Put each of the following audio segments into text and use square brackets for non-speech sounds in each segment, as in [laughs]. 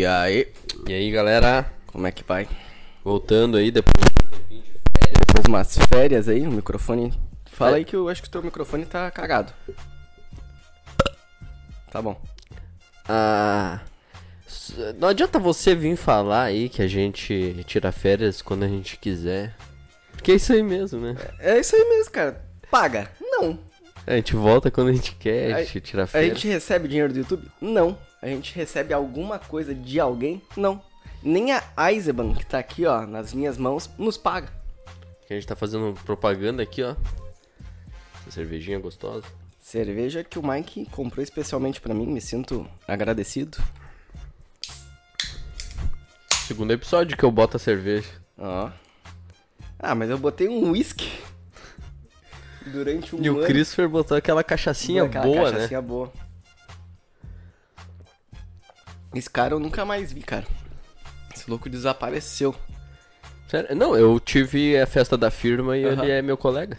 E aí, E aí, galera? como é que vai? Voltando aí depois. Depois de umas férias aí, o microfone. Fala É. aí que eu acho que o teu microfone tá cagado. Tá bom. Ah. Não adianta você vir falar aí que a gente tira férias quando a gente quiser. Porque é isso aí mesmo, né? É isso aí mesmo, cara. Paga? Não. A gente volta quando a gente quer, a A- gente tira A férias. gente recebe dinheiro do YouTube? Não. A gente recebe alguma coisa de alguém? Não. Nem a Eisenbahn, que tá aqui, ó, nas minhas mãos, nos paga. Que a gente tá fazendo propaganda aqui, ó. Essa cervejinha gostosa. Cerveja que o Mike comprou especialmente pra mim, me sinto agradecido. Segundo episódio que eu boto a cerveja. Ó. Ah, mas eu botei um whisky [laughs] durante um E o ano. Christopher botou aquela cachaçinha Aquela boa, né? cachaçinha boa. Esse cara eu nunca mais vi, cara. Esse louco desapareceu. Sério? Não, eu tive a festa da firma e Aham. ele é meu colega.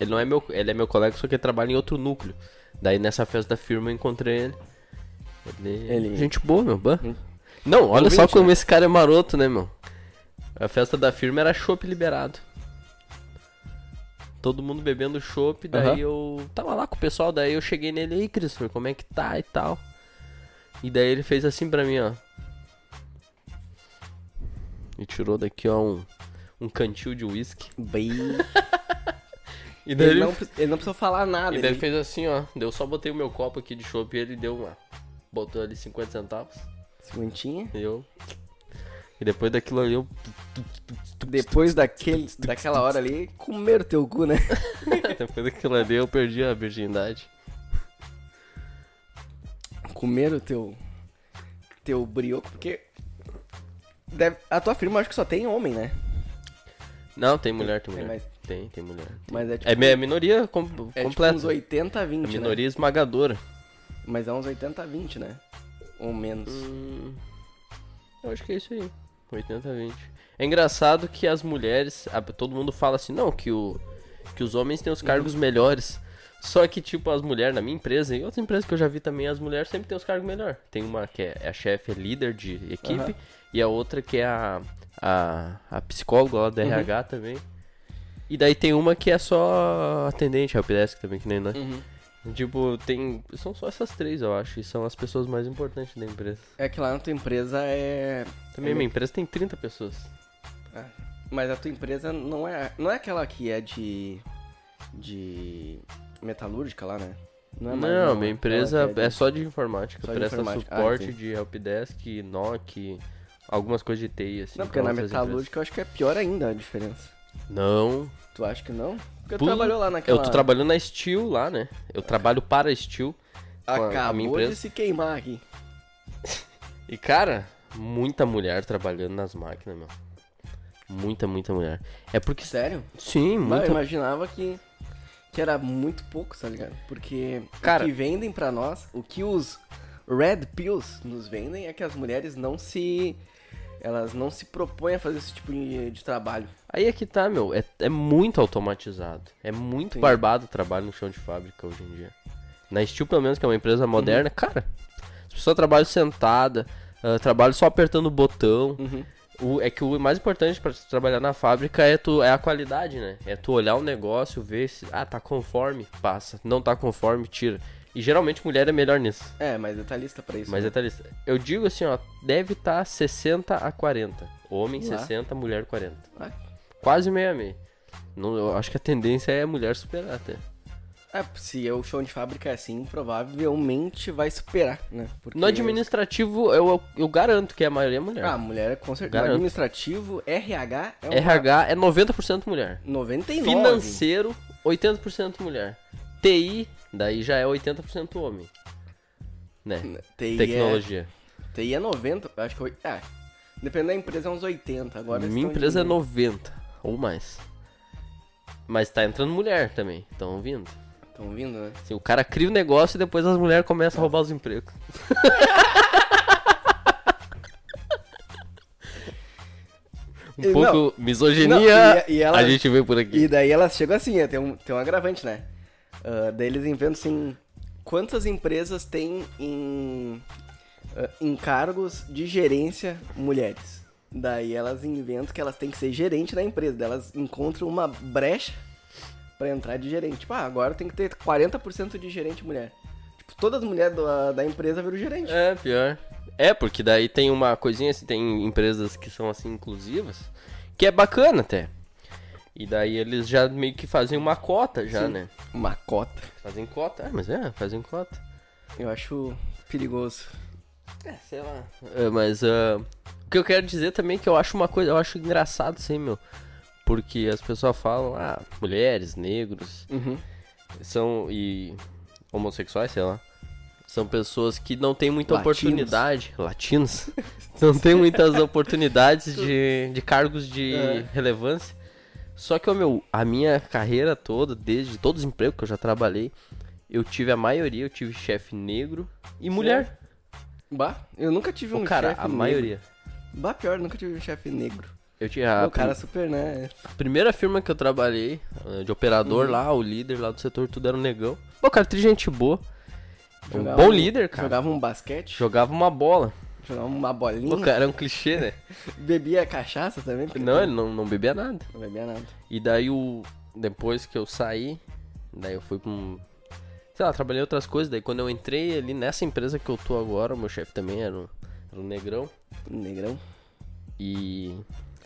Ele não é meu, ele é meu colega, só que ele trabalha em outro núcleo. Daí nessa festa da firma eu encontrei ele. Ele, Ele- gente boa, meu, ban. Não, olha só como né? esse cara é maroto, né, meu? A festa da firma era chopp liberado. Todo mundo bebendo chopp, daí Aham. eu tava lá com o pessoal, daí eu cheguei nele aí, Christopher, como é que tá e tal. E daí ele fez assim pra mim, ó. E tirou daqui, ó, um, um cantil de uísque. Bem... [laughs] E daí Ele, ele, não, ele não precisou falar nada. e daí ele- fez assim, ó. Daí Eu só botei o meu copo aqui de chopp e ele deu uma. Botou ali 50 centavos. Cinquentinha. E eu. E depois daquilo ali eu. Depois daquele, daquela hora ali, comer teu cu, né? [laughs] depois daquilo ali eu perdi a virgindade. Comer o teu... Teu brioco, porque... Deve, a tua firma acho que só tem homem, né? Não, tem mulher, tem Tem mais. Tem, tem mulher. Mas é tipo, É mi- a minoria com, é tipo completa. uns 80 a a 20, né? minoria esmagadora. Mas é uns 80 a 20, né? Ou menos. Hum, eu acho que é isso aí. 80 a 20. É engraçado que as mulheres. todo mundo fala assim, não, que, o, que os homens têm os cargos melhores. Só que, tipo, as mulheres na minha empresa e outras empresas que eu já vi também, as mulheres sempre têm os cargos melhores. Tem uma que é, é a chefe, é líder de equipe, Aham. e a outra que é a, a, a psicóloga lá do Uhum. RH também. E daí tem uma que é só atendente, helpdesk também, que nem nós. Uhum. Tipo, tem. São só essas três, eu acho, e são as pessoas mais importantes da empresa. É que lá na tua empresa é. Também é minha empresa tem 30 pessoas. Ah, Mas a tua empresa não é. Não é aquela que é de. de. Metalúrgica lá, né? Não, é mais uma- minha empresa que é, de- só de informática. Só de presta informática. Ah, suporte entendi. de helpdesk, NOC, algumas coisas de TI, assim. Não, porque na metalúrgica eu acho que é pior ainda a diferença. Não. Tu acha que não? Porque tu Pô, trabalhou lá naquela. Eu tô trabalhando na Steel lá, né? Eu trabalho para a Steel. com a- Acabou minha de empresa. se queimar aqui. [laughs] E, cara, muita mulher trabalhando nas máquinas, meu. Muita, muita mulher. É porque. Sério? Sim, Mas muita. eu imaginava que. Que era muito pouco, tá ligado? Porque Cara- o que vendem pra nós, o que os Red Pills nos vendem é que as mulheres não se. Elas não se propõem a fazer esse tipo de, de trabalho. Aí é que tá, meu. É, é muito automatizado. É muito Sim. barbado o trabalho no chão de fábrica hoje em dia. Na Steel, pelo menos, que é uma empresa moderna, cara. As pessoas trabalham sentada, ah, trabalham só apertando o botão. Uhum. O- é que o mais importante pra tu trabalhar na fábrica é, tu, é a qualidade, né? É tu olhar o negócio, ver se. Ah, tá conforme, passa. Não tá conforme, tira. E geralmente mulher é melhor nisso. É, mas detalhista pra isso. Mas né? detalhista. Eu digo assim, ó, deve estar tá 60 a 40. Homem Lá. 60, mulher 40. Ah, Quase meia meia. Não, eu acho que a tendência é a mulher superar até. É, se o chão de fábrica é assim, provavelmente vai superar, né? Porque... No administrativo, eu, eu garanto que a maioria é mulher. Ah, mulher é com certeza. Garanto. No administrativo, RH é uma... RH é 90% mulher. 99. Financeiro, 80% mulher. TI, daí já é 80% homem. Né? TI Tecnologia. É, TI é 90, acho que... É, dependendo da empresa é uns 80. Agora eles Minha empresa é diminuindo. 90 ou mais. Mas tá entrando mulher também, estão vindo. Estão vindo, né? Assim, o cara cria o negócio e depois as mulheres começam a roubar os empregos. [laughs] um E pouco não, misoginia, não, e- e ela- a gente vê por aqui. E daí elas chegam assim, é, tem um, tem um agravante, né? Ah, daí eles inventam assim, quantas empresas tem em ah, em cargos de gerência mulheres. Daí elas inventam que elas têm que ser gerente da empresa. Daí elas encontram uma brecha pra entrar de gerente. Tipo, ah, agora tem que ter 40% de gerente mulher. Tipo, todas as mulheres da, da empresa viram gerente. É, pior. É, porque daí tem uma coisinha assim, tem empresas que são assim inclusivas, que é bacana até. E daí eles já meio que fazem uma cota já, Sim. né? Uma cota. Fazem cota, é, mas é, fazem cota. Eu acho perigoso. É, sei lá. É, mas ah, o que eu quero dizer também é que eu acho uma coisa, eu acho engraçado assim, meu. Porque as pessoas falam, ah, mulheres, negros, Uhum. são e homossexuais, sei lá. São pessoas que não têm muita Latinos. oportunidade. Latinos. [laughs] não tem muitas oportunidades [laughs] de, de cargos de É. relevância. Só que, meu, a minha carreira toda, desde todos os empregos que eu já trabalhei, eu tive a maioria, eu tive chefe negro e mulher. Bah, eu nunca tive um Ô, cara, chefe a negro. maioria. Bah, pior, nunca tive um chefe negro. Eu tinha a o cara super, né? prim- primeira firma que eu trabalhei, eh, de operador Uhum. lá, o líder lá do setor, tudo era um negão. Pô, cara, tri gente boa. Um Jogava bom um- líder, cara. Jogava um basquete, Jogava uma bola. jogava uma bolinha. Pô, cara, é um clichê, né? [laughs] Bebia cachaça também? porque Não, ele não, não bebia nada. não bebia nada. E daí o. Depois que eu saí, daí eu fui pra um. Sei lá, trabalhei outras coisas. Daí quando eu entrei ali nessa empresa que eu tô agora, o meu chefe também era um, era um negrão. Negrão. E.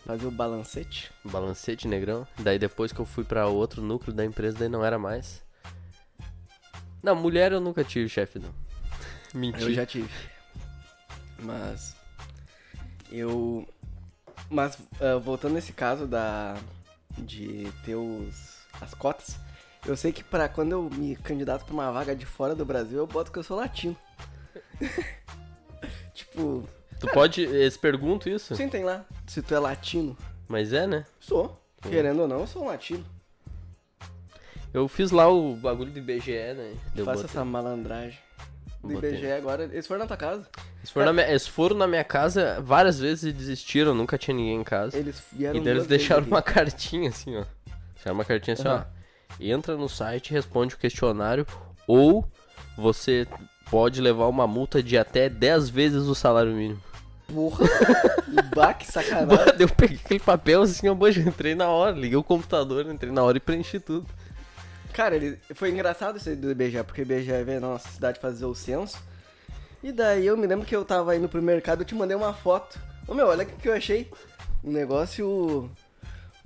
Fazia o balancete. Balancete negrão. Daí depois que eu fui pra outro núcleo da empresa, daí não era mais. Não, mulher eu nunca tive chefe, não. [laughs] Mentira. Eu já tive. Mas. Eu. Mas ah, voltando nesse caso da. De ter os. as cotas. Eu sei que pra quando eu me candidato pra uma vaga de fora do Brasil, eu boto que eu sou latino. [laughs] tipo. Tu pode. Eles perguntam isso? Sim, tem lá. Se tu é latino. Mas é, né? Sou. Querendo ou não, eu sou um latino. Eu fiz lá o bagulho do IBGE, né? Faça botei- essa malandragem. Do Botei. IBGE agora. Eles foram na tua casa. Eles foram, na minha, eles foram na minha casa várias vezes e desistiram, nunca tinha ninguém em casa. Eles vieram e daí eles deixaram aqui. uma [laughs] cartinha assim, ó. Deixaram uma cartinha assim, Aham. ó. Entra no site, responde o questionário, ou você pode levar uma multa de até 10 vezes o salário mínimo. Porra! que sacanagem. Daí eu peguei aquele papel assim, boja, entrei na hora, liguei o computador, entrei na hora e preenchi tudo. Cara, ele, foi engraçado isso aí do IBGE, porque o IBGE veio na nossa cidade fazer o censo. E daí eu me lembro que eu tava indo pro mercado, eu te mandei uma foto. Ô meu, olha o que, que eu achei. Um negócio.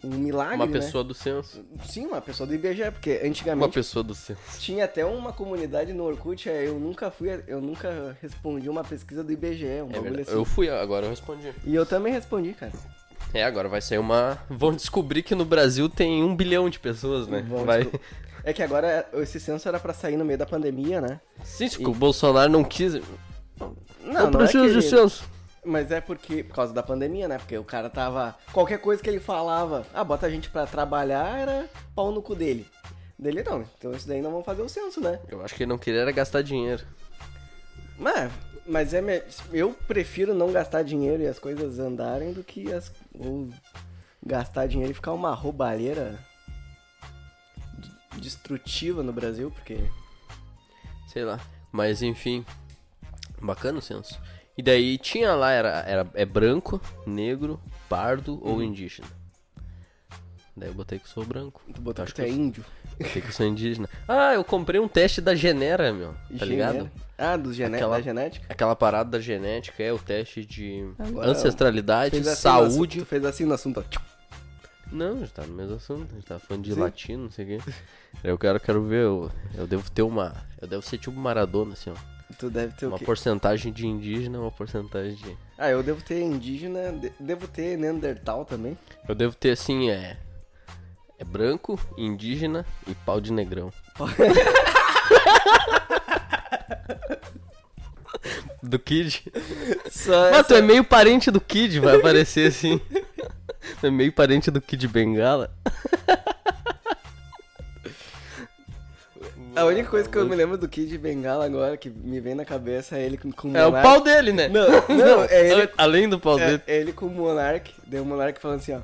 Um milagre. Uma né? pessoa do censo. Sim, uma pessoa do IBGE, porque Uma antigamente pessoa do censo. tinha até uma comunidade no Orkut, é, eu nunca fui, eu nunca respondi uma pesquisa do IBGE, um É bagulho verdade. assim. Eu fui, agora eu respondi. E eu também respondi, cara. É, agora vai sair uma. Vão descobrir que no Brasil tem um bilhão de pessoas, né? Vão vai. desco- É que agora esse censo era pra sair no meio da pandemia, né? Sim, se o Bolsonaro não quis. Não, Não, não é preciso que de censo. Mas é porque, por causa da pandemia, né? Porque o cara tava. Qualquer coisa que ele falava, ah, bota a gente pra trabalhar, era pau no cu dele. Dele não. Então isso daí não vão fazer o censo, né? Eu acho que ele não queria era gastar dinheiro. Mas, mas é. me- Eu prefiro não gastar dinheiro e as coisas andarem do que as. Ou gastar dinheiro e ficar uma roubalheira destrutiva no Brasil, porque. Sei lá. Mas enfim. Bacana o censo. E daí tinha lá, era, era é branco, negro, pardo Uhum. ou indígena. Daí eu botei que sou branco. Tu botou Acho que tu é índio. Botei que eu sou indígena. Ah, eu comprei um teste da Genera, meu. Tá ligado? Genera. Ah, dos gene... Aquela- da genética? Aquela parada da genética é o teste de Agora, ancestralidade, Fez assim assunto- saúde. tu fez assim no assunto, ó. Não, já tá no mesmo assunto. A gente tá falando de Sim. latino, não sei o quê. Eu quero, quero ver. Eu, eu devo ter uma. Eu devo ser tipo Maradona, assim, ó. Tu deve ter Uma porcentagem de indígena, uma porcentagem de. Ah, eu devo ter indígena, de- devo ter Neandertal também. Eu devo ter assim, é. É branco, indígena e pau de negrão. [laughs] do Kid. Só Mas tu é meio parente do Kid, vai aparecer assim. [laughs] Tu é meio parente do Kid Bengala. A única coisa que eu me lembro do Kid Bengala agora, que me vem na cabeça, é ele com, com É o Monark. pau dele, né? Não, não, [laughs] é ele, Além do pau dele. é, é ele com o Monark. Daí o Monark falando assim, ó.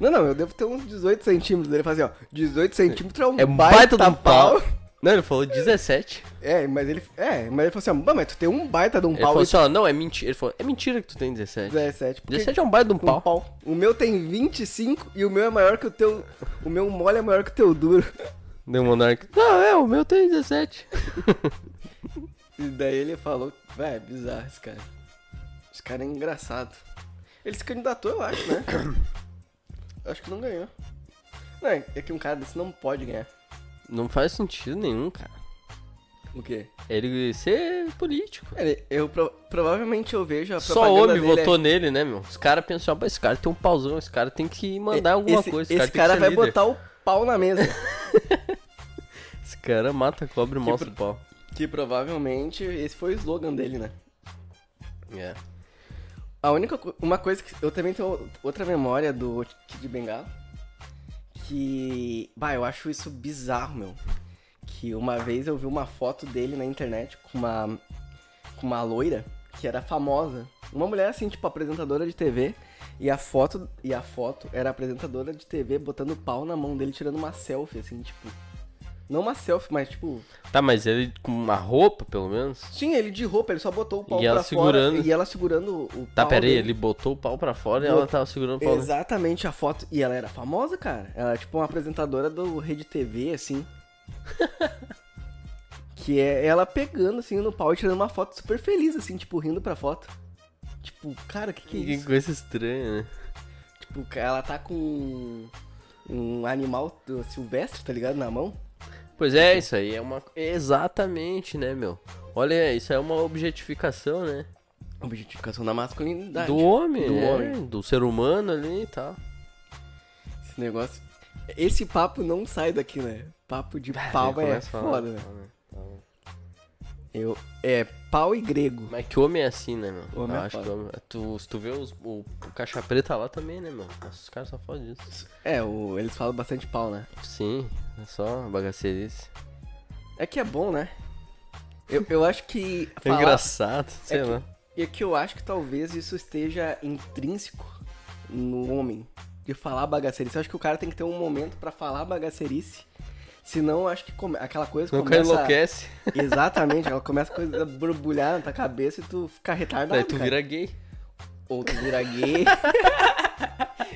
Não, não, eu devo ter uns 18 centímetros. Ele fala assim, ó. 18 centímetros é um É um baita, baita de um pau. pau. Não, ele falou 17. É, mas ele. É, mas ele falou assim, ó, "Bah, mas tu tem um baita de um Ele pau falou e assim, ó, não, é mentira. Ele falou, é mentira que tu tem 17. 17. Porque 17 é um baita de um um pau. pau. O meu tem 25 e o meu é maior que o teu. O meu mole é maior que o teu duro. Deu um monarca. Não, é, o meu tem 17. [laughs] E daí ele falou, vai, é bizarro esse cara. Esse cara é engraçado. Ele se candidatou, eu acho, né? Eu acho que não ganhou. Não, é é que um cara desse não pode ganhar. Não faz sentido nenhum, cara. O quê? Ele ser político. Ele, eu pro- provavelmente eu vejo a Só homem dele é- votou nele, né, meu? Os caras pensam, ah, esse cara tem um pauzão, esse cara tem que mandar alguma esse, coisa. Esse Esse cara, cara, vai tem que ser líder. botar o pau na mesa. [laughs] Esse cara mata, cobre e Que mostra o pau. que provavelmente esse foi o slogan dele, né? É. A única co- uma coisa que eu também tenho outra memória do Kid Bengala que, bah, eu acho isso bizarro, meu. Que uma vez eu vi uma foto dele na internet com uma com uma loira que era famosa, uma mulher assim, tipo apresentadora de TV, e a foto e a foto era a apresentadora de TV botando pau na mão dele tirando uma selfie assim, tipo não uma selfie, mas tipo Tá, mas ele com uma roupa, pelo menos? Sim, ele de roupa, ele só botou o pau E ela pra segurando. fora e ela segurando o, Tá, pau pera aí, dele. ele botou o pau pra fora e Bot- ela tava segurando o pau. dele. Exatamente a foto. E ela era famosa, cara. Ela era tipo uma apresentadora do Rede TV, assim. [laughs] que é ela pegando assim no pau e tirando uma foto super feliz, assim, tipo, rindo pra foto. Tipo, cara, que que é Que isso? coisa estranha, né? Tipo, ela tá com um animal do- silvestre, tá ligado? Na mão. Pois é, isso aí é uma. Exatamente, né, meu? Olha, isso é uma objetificação, né? Objetificação da masculinidade. Do homem, Do é, homem. do ser humano ali e tal. Esse negócio. Esse papo não sai daqui, né? Papo de [laughs] pau é foda, né? Eu, é pau e grego. Mas que homem é assim, né, meu? Homem Eu é acho que homem... tu, se tu vê os- o, o caixa preta lá também, né, meu? Nossa, os caras só fodem disso. É, o, eles falam bastante pau, né? Sim, é só bagaceirice. É que é bom, né? Eu, eu acho que. [laughs] É falar- engraçado, sei é lá. que, é que eu acho que talvez isso esteja intrínseco no homem. De falar bagaceirice. Eu acho que o cara tem que ter um momento pra falar bagaceirice. Senão, acho que come- aquela coisa cara começa... enlouquece, [laughs] Exatamente, ela começa a coisa borbulhar na tua cabeça e tu fica retardado, daí tu cara. vira gay. Ou tu vira gay. [laughs]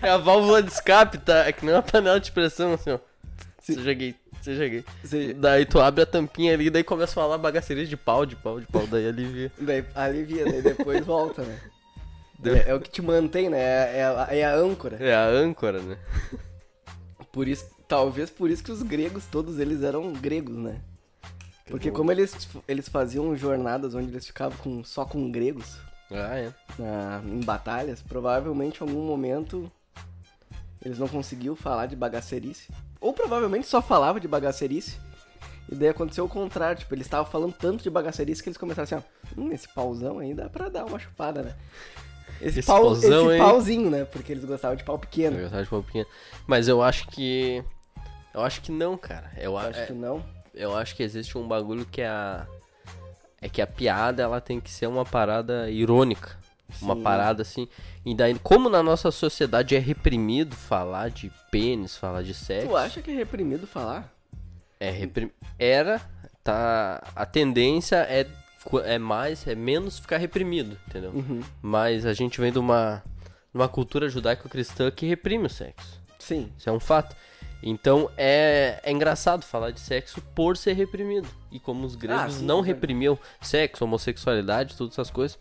É a válvula de escape, tá? É que nem uma panela de pressão, assim, ó. Seja gay, seja gay. Você- Daí tu abre a tampinha ali, daí começa a falar bagaceirice de pau, de pau, de pau, daí alivia. [laughs] daí alivia, daí depois volta, né? Deu- É, é o que te mantém, né? É, é é a âncora. É a âncora, né? Por isso, talvez por isso que os gregos, todos eles eram gregos, né? Porque como eles, eles faziam jornadas onde eles ficavam com, só com gregos Ah, é. na- em batalhas, provavelmente em algum momento eles não conseguiam falar de bagacerice. Ou provavelmente só falava de bagacerice. E daí aconteceu o contrário, tipo, eles estavam falando tanto de bagacerice que eles começaram assim, ó, hum, esse pauzão aí dá pra dar uma chupada, né? Esse, Esse pau, pauzão esse pauzinho, né? Porque eles gostavam de pau pequeno. Eu gostava de pau pequeno. Mas eu acho que. Eu acho que não, cara. Eu acho, Acho que não. eu acho que existe um bagulho que é a. É que a piada ela tem que ser uma parada irônica. Uma Sim. parada assim. E daí, como na nossa sociedade é reprimido falar de pênis, falar de sexo. Tu acha que é reprimido falar? É reprim... Era, tá. A tendência é, é mais, é menos ficar reprimido, entendeu? Uhum. Mas a gente vem de uma, de uma cultura judaico-cristã que reprime o sexo. Sim. Isso é um fato. Então é, é engraçado falar de sexo por ser reprimido. E como os gregos Ah, sim, não certeza. reprimiam sexo, homossexualidade, todas essas coisas,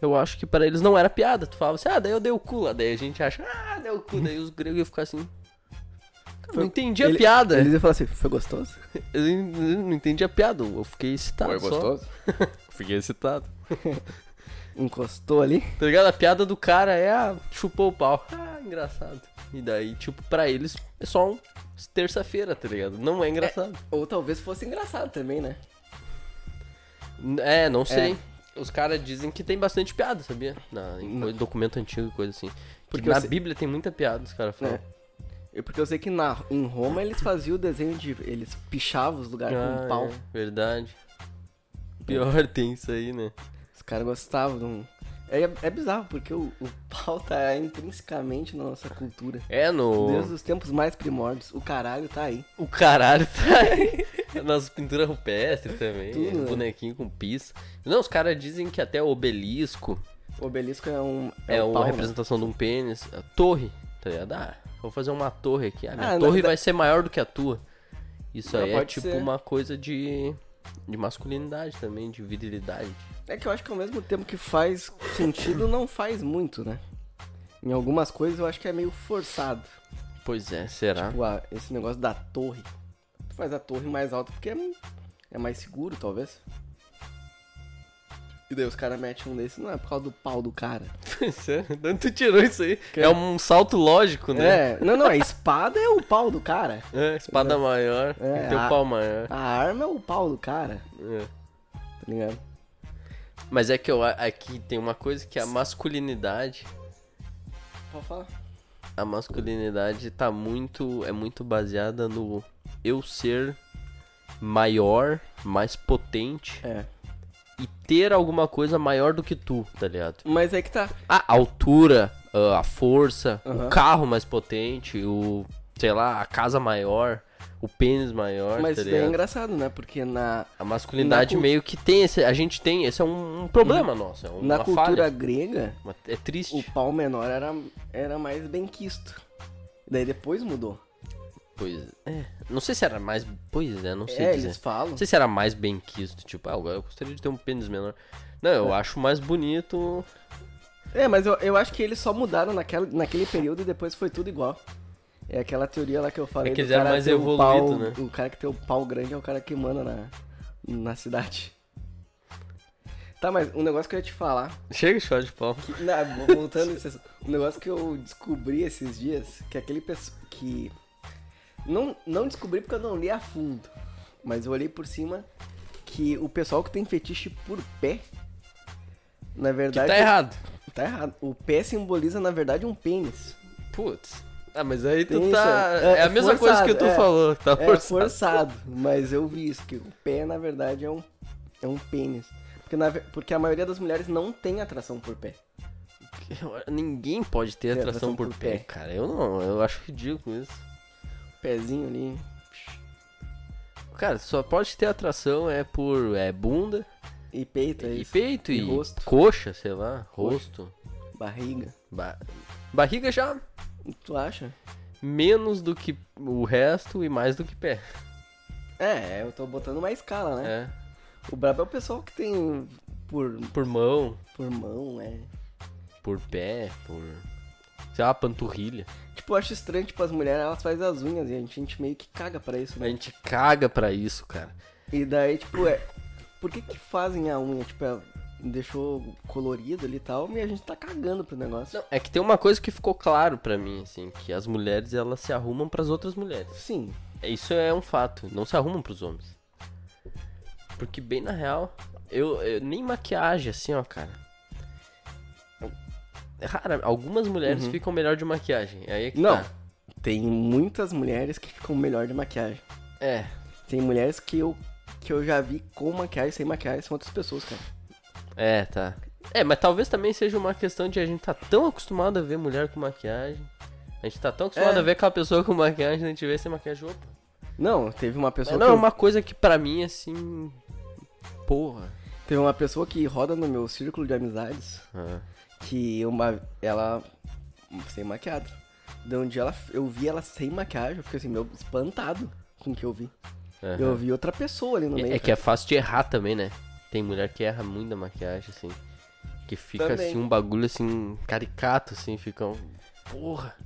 eu acho que para eles não era piada. Tu falava assim, ah, daí eu dei o cu lá. Daí a gente acha, ah, deu o cu. Daí os gregos iam ficar assim. Cara, não entendi a Ele- piada. Eles iam falar assim, foi gostoso? [laughs] Eu não entendi a piada. Eu fiquei excitado. só. [laughs] Fiquei excitado. [laughs] Encostou ali? Tá ligado? A piada do cara é, ah, chupou o pau. Ah, engraçado. E daí, tipo, pra eles é só um terça-feira, tá ligado? Não é engraçado. Ou talvez fosse engraçado também, né? É, não sei. Os caras dizem que tem bastante piada, sabia? Na, em Não. documento antigo e coisa assim. Porque na sei- Bíblia tem muita piada, os caras falam. É. Porque eu sei que na, em Roma eles faziam o desenho de. Eles pichavam os lugares com Ah, um pau. é, verdade. Pior [laughs] tem isso aí, né? Os caras gostavam. de um- É, é bizarro, porque o, o pau tá intrinsecamente na nossa cultura. É, no. Desde os tempos mais primórdios. O caralho tá aí. O caralho tá aí. [laughs] Nas pinturas rupestres também. Tudo, né? bonequinho com pista. Não, os caras dizem que até o obelisco O obelisco é um. é, o uma pau, né? representação de um pênis. A torre, tá ligado? Ah, vou fazer uma torre aqui. A minha Ah, torre verdade- vai ser maior do que a tua. Isso Não, aí é tipo ser. uma coisa de, de masculinidade também, de virilidade. É que eu acho que ao mesmo tempo que faz sentido, não faz muito, né? Em algumas coisas eu acho que é meio forçado. Pois é, será? Tipo, ah, esse negócio da torre. Tu faz a torre mais alta porque é, é mais seguro, talvez. E daí os caras metem um desse, não é por causa do pau do cara. [laughs] É, de onde tu tirou isso aí? Que- É um salto lógico, né? É, não, não, a espada é o pau do cara. [laughs] É, espada maior, É, tem a- pau maior. A arma é o pau do cara, É. tá ligado? Mas é que eu, aqui tem uma coisa que a masculinidade, Pode falar. a masculinidade tá muito, é muito baseada no eu ser maior, mais potente É. e ter alguma coisa maior do que tu, tá ligado? Mas é que tá. A altura, a a força, Aham. o carro mais potente, o, sei lá, a casa maior, o pênis maior, Mas tá isso é engraçado, né? Porque na, A masculinidade Na cult- meio que tem esse, a gente tem, esse é um, um problema nosso, é uma na cultura falha. grega, É triste. o pau menor era, era mais bem quisto. Daí depois mudou. Pois é. Não sei se era mais. Pois é, não sei é, dizer. eles falam. Não sei se era mais bem quisto. Tipo, ah, eu gostaria de ter um pênis menor. Não, eu acho mais bonito. É, mas eu, eu acho que eles só mudaram naquela, naquele período e depois foi tudo igual. É aquela teoria lá que eu falei. É que eles eram mais ter o evoluído, pau- né? O cara que tem o pau grande é o cara que manda na, na cidade. Tá, mas um negócio que eu ia te falar. Chega de falar de pau. que- não, voltando [laughs] um negócio que eu descobri esses dias, que aquele pessoal que. Não, não descobri porque eu não li a fundo. Mas eu olhei por cima que o pessoal que tem fetiche por pé. Na Que verdade. tá errado. Tá errado. O pé simboliza, na verdade, um pênis. Putz. Ah, mas aí tu Tem tá. É, é- a é mesma coisa que tu forçado, é. falou. Tá É forçado. forçado, mas eu vi isso, que o pé, na verdade, é um, é um pênis. Porque, na porque a maioria das mulheres não tem atração por pé. [laughs] Ninguém pode ter Tem atração por pé, cara. Eu não, eu acho ridículo isso. Pezinho ali. Cara, só pode ter atração é por é bunda E peito, é e isso. peito e, E rosto. coxa, sei lá, rosto. Barriga. Ba- barriga já Tu acha? menos do que o resto e mais do que pé. É, eu tô botando uma escala, né? É. O brabo é o pessoal que tem por, Por mão, por mão, é. por pé, por. Sei lá, panturrilha. Tipo, eu acho estranho, tipo, as mulheres, elas fazem as unhas e a gente, a gente meio que caga pra isso, A né? gente caga pra isso, cara. E daí, tipo, é... Por que que fazem a unha? Tipo, é, deixou colorido ali e tal, e a gente tá cagando pro negócio. Não, é que tem uma coisa que ficou claro pra mim, assim, que as mulheres elas se arrumam pras outras mulheres. Sim. Isso é um fato, não se arrumam pros homens. Porque bem na real, eu, eu- nem maquiagem assim, ó, cara. É raro, algumas mulheres Uhum. ficam melhor de maquiagem. Aí é que Não. tá. Tem muitas mulheres que ficam melhor de maquiagem. É, Tem mulheres que eu, que eu já vi com maquiagem sem maquiagem, são outras pessoas, cara. é, tá. É, mas talvez também seja uma questão de a gente tá tão acostumado a ver mulher com maquiagem. A gente tá tão acostumado É. a ver aquela pessoa com maquiagem, a gente vê sem maquiagem. Opa. Não, teve uma pessoa Mas não, que é eu- uma coisa que pra mim, assim. Porra. teve uma pessoa que roda no meu círculo de amizades Ah. Que uma ela sem maquiada. De um dia ela, eu vi ela sem maquiagem, eu fiquei assim, meu, espantado com o que eu vi. Aham. Eu vi outra pessoa ali no meio. É, é que é fácil de errar também, né? Tem mulher que erra muito da maquiagem, assim. Que fica Também. assim, um bagulho assim, caricato, assim, fica um. Porra.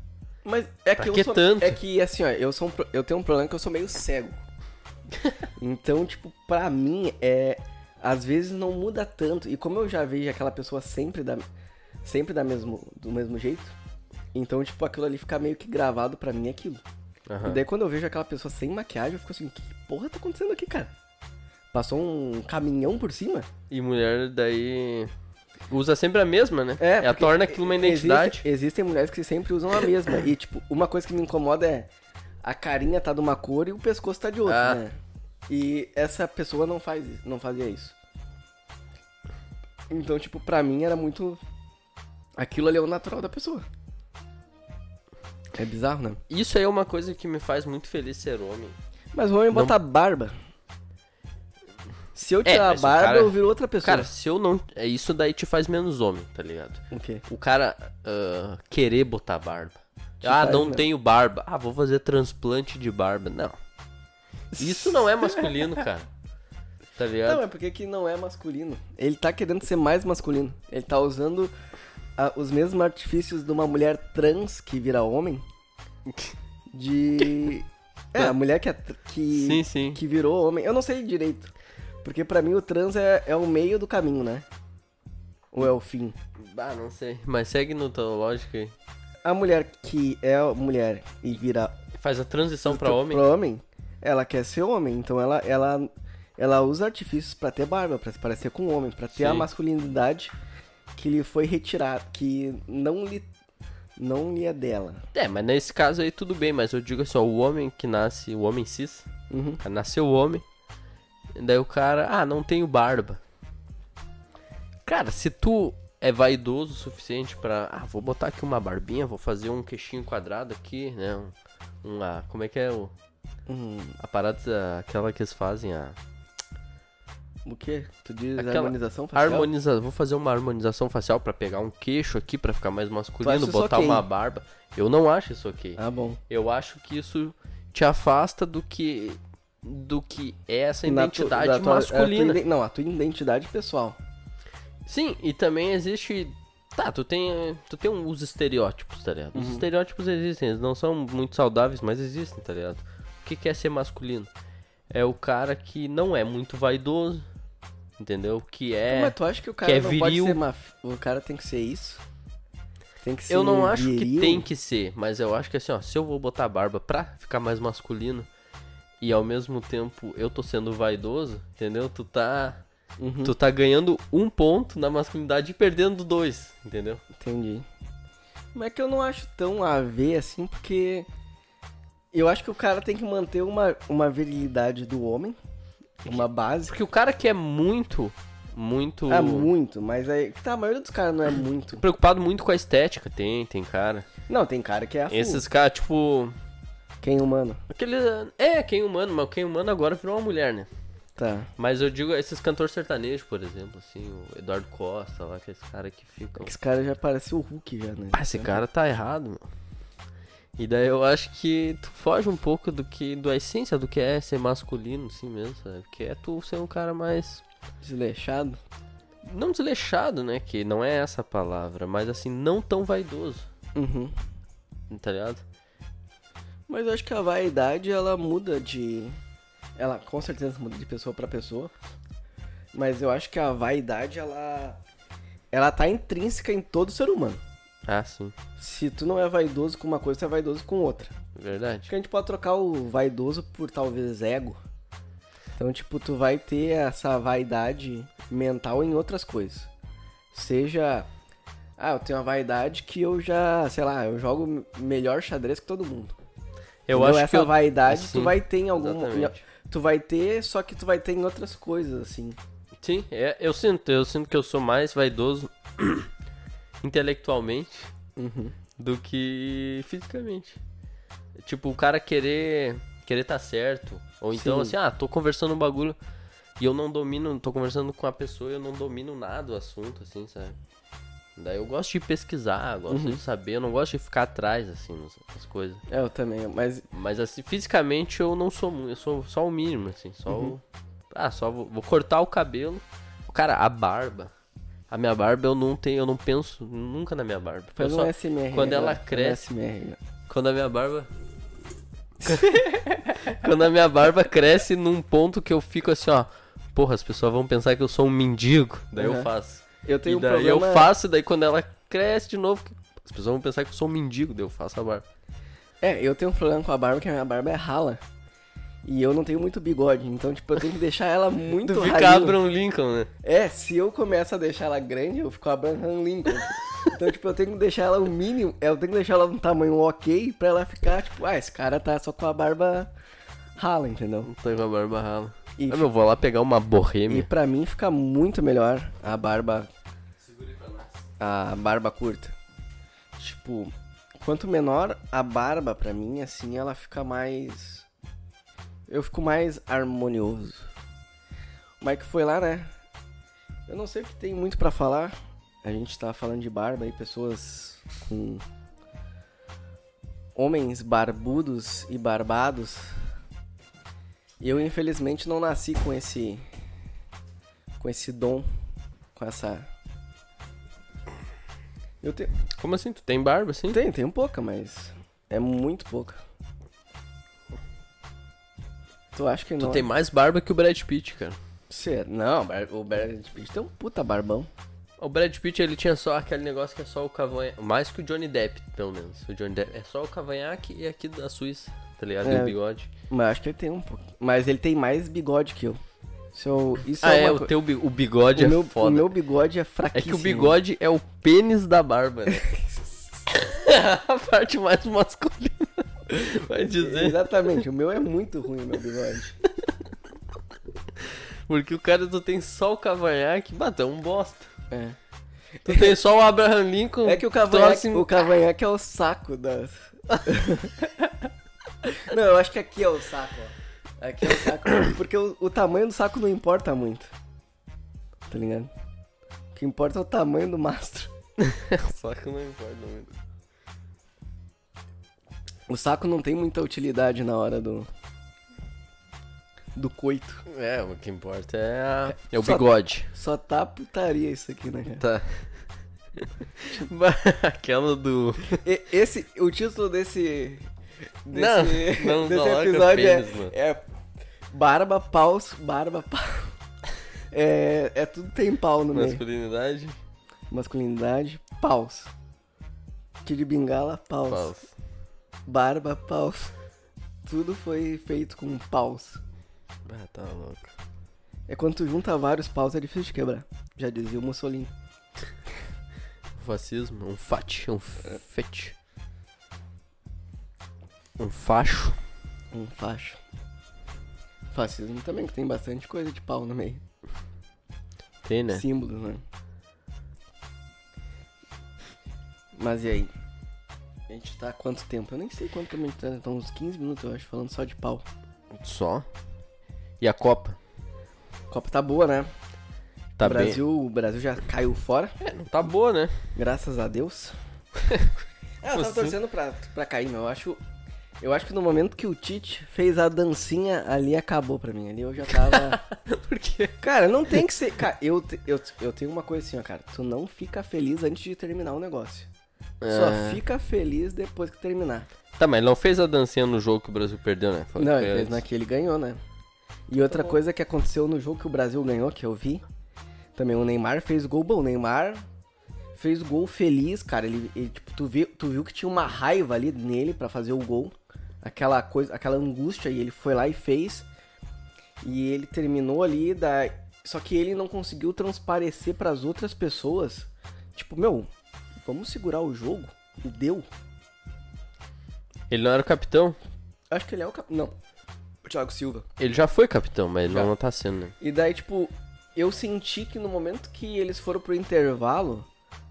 Mas é Pra que eu que sou, tanto? é que assim, ó, eu sou um eu tenho um problema que eu sou meio cego. [laughs] então, tipo, pra mim é às vezes não muda tanto e como eu já vejo aquela pessoa sempre da sempre da mesmo do mesmo jeito, então tipo aquilo ali fica meio que gravado pra mim é aquilo. Aham. E daí quando eu vejo aquela pessoa sem maquiagem, eu fico assim, que porra tá acontecendo aqui, cara? Passou um caminhão por cima? E mulher daí. Usa sempre a mesma, né? É, Ela porque torna aquilo uma existe- identidade. existem mulheres que sempre usam a mesma. e, tipo, uma coisa que me incomoda é a carinha tá de uma cor e o pescoço tá de outra, Ah. né? E essa pessoa não faz isso, não fazia isso. Então, tipo, pra mim era muito. Aquilo ali é o natural da pessoa. É bizarro, né? Isso aí é uma coisa que me faz muito feliz ser homem. Mas o homem Não- bota barba. Se eu É, tirar mas a barba, cara- eu viro outra pessoa. Cara, se eu não. É isso daí te faz menos homem, tá ligado? o quê? O cara ah, querer botar barba. Te ah, não mesmo. tenho barba. Ah, vou fazer transplante de barba. Não. Isso não é masculino, [laughs] cara. Tá ligado? Não, é porque que não é masculino. Ele tá querendo ser mais masculino. Ele tá usando a- os mesmos artifícios de uma mulher trans que vira homem. De. [laughs] É, a mulher que, é que, Sim, sim. que virou homem. Eu não sei direito. Porque pra mim o trans é, é o meio do caminho, né? Ou é o fim? Ah, não sei. Mas segue no tua lógica aí. A mulher que é mulher e vira Faz a transição pra pra homem. homem, ela quer ser homem. Então ela, ela, ela usa artifícios pra ter barba, pra se parecer com um homem, pra ter a Sim. masculinidade que lhe foi retirada, que não lhe, não lhe é dela. É, mas nesse caso aí tudo bem, mas eu digo assim, ó, o homem que nasce, o homem cis, Uhum. nasceu homem, daí o cara, ah, não tenho barba. Cara, se tu é vaidoso o suficiente pra, ah, vou botar aqui uma barbinha, vou fazer um queixinho quadrado aqui, né, um, uma, como é que é o, Hum, a parada, aquela que eles fazem, a o quê? Tu diz Aquela harmonização facial? harmoniza, vou fazer uma harmonização facial pra pegar um queixo aqui, pra ficar mais masculino, botar ok? uma barba. Eu não acho isso ok. Ah, bom. Eu acho que isso te afasta do que do que é essa Na tu- identidade da tua- a masculina. tua iden- não, a tua identidade pessoal. Sim, e também existe Tá, tu tem, tu tem uns estereótipos, tá ligado? Uhum. Os estereótipos existem, eles não são muito saudáveis, mas existem, tá ligado? O que que é ser masculino? É o cara que não é muito vaidoso, entendeu? Que é... Mas tu acha que o cara que é não pode viril. ser uma... O cara tem que ser isso? Tem que ser Eu não acho que tem que ser, mas eu acho que assim, ó, se eu vou botar barba pra ficar mais masculino e ao mesmo tempo eu tô sendo vaidoso, entendeu? Tu tá Uhum, tu tá ganhando um ponto na masculinidade e perdendo dois, entendeu? entendi. Mas é que eu não acho tão a ver assim, porque... Eu acho que o cara tem que manter uma, uma virilidade do homem. Uma base. Porque o cara que é muito, muito É muito, mas é... Tá, a maioria dos caras não é [clears throat] muito. preocupado muito com a estética, tem, tem cara. Não, tem cara que é a full. Esses caras, tipo, Quem humano? aquele é quem humano, mas quem humano agora virou uma mulher, né? Tá. Mas eu digo esses cantores sertanejos, por exemplo, assim, o Eduardo Costa, lá, aqueles caras que ficam Esse cara já parece o Hulk já, né? Ah, esse cara tá errado, meu. E daí eu acho que tu foge um pouco do que da essência do que é ser masculino, assim mesmo, sabe? Que é tu ser um cara mais Desleixado. não desleixado, né? Que não é essa a palavra, mas assim, não tão vaidoso, Uhum. tá ligado? Mas eu acho que a vaidade, ela muda de... Ela com certeza muda de pessoa pra pessoa. Mas eu acho que a vaidade, ela... Ela tá intrínseca em todo ser humano. Ah, sim, Se tu não é vaidoso com uma coisa, tu é vaidoso com outra. Acho verdade. que a gente pode trocar o vaidoso por talvez ego. Então, tipo, tu vai ter essa vaidade mental em outras coisas. Seja. Ah, eu tenho uma vaidade que eu já, sei lá, eu jogo melhor xadrez que todo mundo. Eu Entendeu? acho essa que eu... vaidade Sim, tu vai ter em algum. exatamente. Tu vai ter, só que tu vai ter em outras coisas, assim. Sim, é, eu sinto, eu sinto que eu sou mais vaidoso intelectualmente Uhum. do que fisicamente. Tipo, o cara querer querer tá certo, ou então Sim. assim, ah, tô conversando um bagulho e eu não domino, tô conversando com a pessoa e eu não domino nada do assunto, assim, sabe? Daí eu gosto de pesquisar, gosto Uhum. de saber, eu não gosto de ficar atrás, assim, nas, nas coisas. É, eu também, mas. Mas assim, fisicamente eu não sou muito, eu sou só o mínimo, assim, só Uhum. o... Ah, só vou, vou cortar o cabelo. Cara, a barba. A minha barba eu não tenho, eu não penso nunca na minha barba. Eu um só- SMR. quando ela um cresce- SMR, agora. Quando a minha barba. [laughs] Quando a minha barba cresce num ponto que eu fico assim, ó. Porra, as pessoas vão pensar que eu sou um mendigo. Daí eu Uhum. faço. Eu tenho e um daí problema. eu faço, daí quando ela cresce de novo, as pessoas vão pensar que eu sou um mendigo, daí eu faço a barba. É, eu tenho um problema com a barba, que a minha barba é rala. E eu não tenho muito bigode, então, tipo, eu tenho que deixar ela [laughs] muito Tu fica ralinha. Abraham Lincoln, né? É, se eu começo a deixar ela grande, eu fico Abraham Lincoln. [laughs] então, tipo, eu tenho que deixar ela o mínimo, eu tenho que deixar ela num tamanho ok pra ela ficar, tipo, ah, esse cara tá só com a barba rala, entendeu? Não tô com a barba rala. E, Ah, meu, vou lá pegar uma e borrêmia. pra mim fica muito melhor a barba, a barba curta. Tipo, quanto menor a barba pra mim, assim, ela fica mais... Eu fico mais harmonioso. o Mike foi lá, né? Eu não sei o que tem muito pra falar. A gente tá falando de barba aí, pessoas com. Homens barbudos e barbados. Eu, infelizmente, não nasci com esse. Com esse dom. Com essa. Eu tenho. Como assim? Tu tem barba, assim? Tem, tem um pouca, mas. É muito pouca. Tu acha que Tu não? tem mais barba que o Brad Pitt, cara. Cê- Não, o Brad Pitt tem um puta barbão. O Brad Pitt, ele tinha só aquele negócio que é só o cavanhaque. Mais que o Johnny Depp, pelo menos. O Johnny Depp é só o cavanhaque e aqui da Suíça, tá ligado? E É. o bigode. Mas acho que ele tem um pouco. Mas ele tem mais bigode que eu. Se eu isso ah, é, é, uma o teu o bigode o é meu, foda. o meu bigode é É fraquíssimo. que o bigode é o pênis da barba, né? [laughs] [laughs] a parte mais masculina. [laughs] Vai dizer. Exatamente, o meu é muito ruim, meu bigode. [laughs] Porque o cara, tu tem só o cavanhaque, bateu um bosta. É. Tu tem só o Abraham Lincoln. É que o cavanhaque, o cavanhaque é o saco das. [laughs] não, eu acho que aqui é o saco, ó. Aqui é o saco. Porque o, o tamanho do saco não importa muito. Tá ligado? O que importa é o tamanho do mastro. Só que não importa muito. O saco não tem muita utilidade na hora do. Do coito. É, o que importa é, a... é o Só- bigode. Só tá putaria isso aqui, né, cara? Tá. [laughs] Aquela do. E- Esse, o título desse. Não, desse, não desse coloca episódio pênis, é, é Barba, paus, barba, pau. [laughs] É, é tudo tem pau no meio. Masculinidade. Masculinidade, paus. Kid Bengala, paus. Paus. Barba, paus. Tudo foi feito com paus. Ah, tá louco. É quando tu junta vários paus é difícil de quebrar. Já dizia o Mussolini. Fascismo, um fat, um fete. Um facho. Um facho. Fascismo também, que tem bastante coisa de pau no meio. Tem, né? Símbolos, né? Mas e aí? A gente tá há quanto tempo? Eu nem sei quanto tempo a gente tá. Tá uns 15 minutos, eu acho, falando só de pau. Só. E a Copa? A Copa tá boa, né? Tá o, Brasil, o Brasil já caiu fora, bem. É, não tá boa, né? graças a Deus. [laughs] é, eu tava torcendo pra, pra cair, meu. Eu acho. Eu acho que no momento que o Tite fez a dancinha, ali acabou pra mim. Ali eu já tava. [laughs] Por quê? Cara, não tem que ser. Cara, eu, eu, eu tenho uma coisa assim, ó, cara. Tu não fica feliz antes de terminar o negócio. Só É. fica feliz depois que terminar. Tá, mas ele não fez a dancinha no jogo que o Brasil perdeu, né? Foi- não, ele fez naquele ganhou, né? E outra coisa que aconteceu no jogo que o Brasil ganhou, que eu vi, também o Neymar fez gol bom. O Neymar fez gol feliz, cara. Ele, ele, tipo, tu, viu, tu viu que tinha uma raiva ali nele pra fazer o gol. Aquela coisa, aquela angústia, e ele foi lá e fez. E ele terminou ali da. Só que ele não conseguiu transparecer pras outras pessoas. Tipo, meu, vamos segurar o jogo? E deu. Ele não era o capitão? Acho que ele é o cap... Não. O Thiago Silva. Ele já foi capitão, mas ele Já. não tá sendo, né? E daí, tipo, eu senti que no momento que eles foram pro intervalo,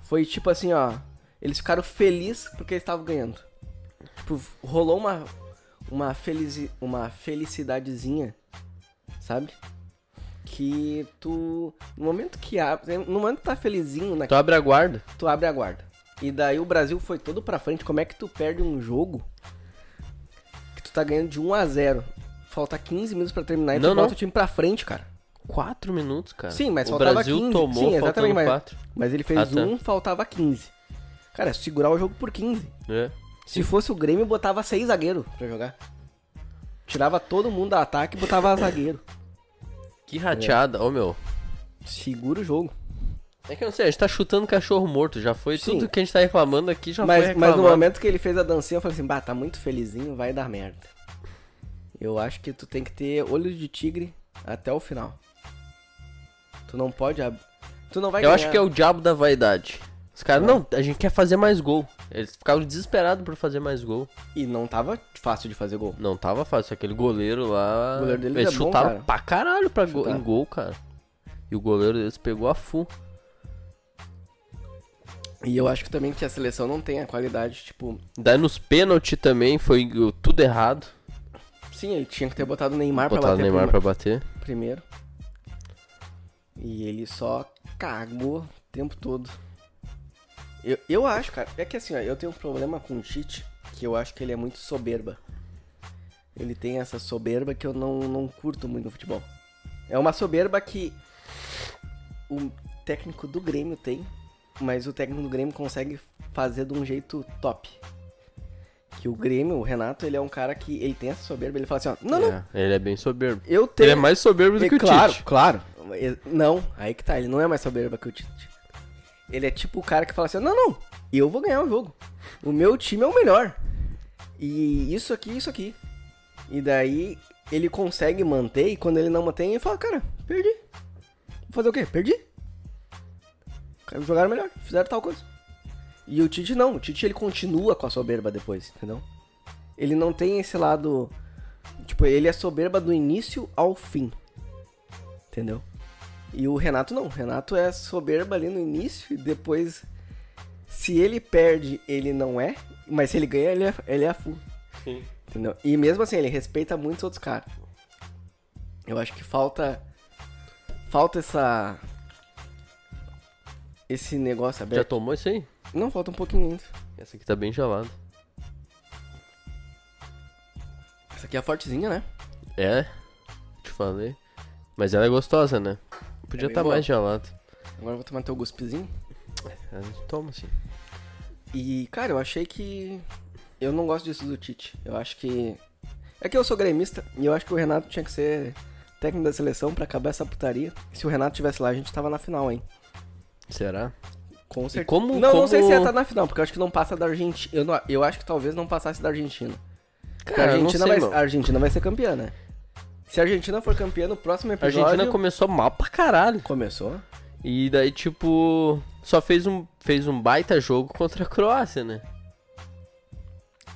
foi tipo assim, ó. Eles ficaram felizes porque eles estavam ganhando. Tipo, rolou uma. Uma, felici, uma felicidadezinha, sabe? Que tu. No momento que abre. No momento que tá felizinho, né, Tu abre a guarda. tu abre a guarda. E daí o Brasil foi todo pra frente. Como é que tu perde um jogo que tu tá ganhando de 1 a 0 Falta 15 minutos pra terminar e Não, tu não. bota o time pra frente, cara. Quatro minutos, cara. Sim, mas o faltava Brasil 15. tomou Sim, exatamente, mas- quatro. Mas ele fez Ah, tá. um, faltava 15. Cara, segurar o jogo por 15. É. Se fosse o Grêmio, botava seis zagueiros pra jogar. Tirava todo mundo do ataque e botava [coughs] zagueiro. Que rateada, ô meu. Segura o jogo. É que eu não sei, a gente tá chutando cachorro morto, já foi Sim. tudo que a gente tá reclamando aqui, já foi Mas, reclamado. mas no momento que ele fez a dancinha, eu falei assim, bah, tá muito felizinho, vai dar merda. Eu acho que tu tem que ter olho de tigre até o final. Tu não pode ab... Tu não vai Eu ganhar. acho que é o diabo da vaidade. Os caras, não, a gente quer fazer mais gol. Eles ficavam desesperados por fazer mais gol. E não tava fácil de fazer gol. Não tava fácil, aquele goleiro lá. O goleiro deles eles é bom, chutaram cara. pra caralho pra go- em gol, cara. E o goleiro deles pegou a full. E eu acho que também que a seleção não tem a qualidade, tipo... Daí nos pênalti também foi tudo errado. Sim, ele tinha que ter botado o Neymar pra Botaram o bater Neymar pra bater. primeiro. E ele só cagou o tempo todo. Eu, eu acho, cara, é que assim, ó, eu tenho um problema com o Tite, que eu acho que ele é muito soberba. Ele tem essa soberba que eu não, não curto muito no futebol. É uma soberba que o técnico do Grêmio tem, mas o técnico do Grêmio consegue fazer de um jeito top. Que o Grêmio, o Renato, ele é um cara que ele tem essa soberba, ele fala assim, ó, não, não, É, ele é bem soberbo. eu tenho... Ele é mais soberbo do É, que o claro, Tite. claro. E- Não, aí que tá, ele não é mais soberba que o Tite. Ele é tipo o cara que fala assim, não, não, eu vou ganhar o jogo. O meu time é o melhor. E isso aqui, isso aqui. E daí ele consegue manter e quando ele não mantém, ele fala, cara, perdi. Vou fazer o quê? Perdi. Jogaram melhor, fizeram tal coisa. E o Tite não, o Tite ele continua com a soberba depois, entendeu? Ele não tem esse lado. Tipo, ele é soberba do início ao fim. Entendeu? E o Renato não. O Renato é soberba ali no início e depois. Se ele perde, ele não é. Mas se ele ganha, ele é, ele é full. Sim. Entendeu? E mesmo assim, ele respeita muitos outros caras. Eu acho que falta. Falta essa. Esse negócio Já aberto. tomou isso aí? Não, falta um pouquinho ainda. Essa aqui tá bem gelada. Essa aqui é fortezinha, né? É, te falei. Mas ela é gostosa, né? Podia estar tá boa. mais gelado. Agora eu vou tomar teu guspezinho. A gente toma assim. E, cara, eu achei que. Eu não gosto disso do Tite. Eu acho que. É que eu sou gremista e eu acho que o Renato tinha que ser técnico da seleção pra acabar essa putaria. Se o Renato tivesse lá, a gente tava na final, hein? Será? Com certeza. como- não, não como- sei se ia estar na final, porque eu acho que não passa da Argentina. Eu, não- eu acho que talvez não passasse da Argentina. Cara, a não Argentina, vai, a Argentina vai ser campeã, né? Se a Argentina for campeã no próximo A episódio. Argentina começou mal pra caralho. Começou. E daí, tipo, só fez um, fez um baita jogo contra a Croácia, né?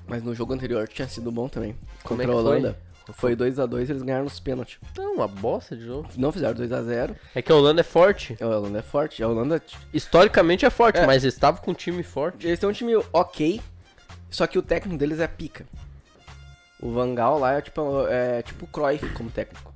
Mas no jogo anterior tinha sido bom também. Como Contra é a? Holanda. Foi 2x2 eles ganharam nos pênaltis. Não, uma bosta de jogo. Não fizeram 2x0. É que a Holanda é forte. A Holanda é forte. A Holanda. Historicamente é forte, É. mas estava com um time forte. Eles têm um time ok, só que o técnico deles é pica. O Van Gaal lá é tipo, é tipo o Cruyff como técnico.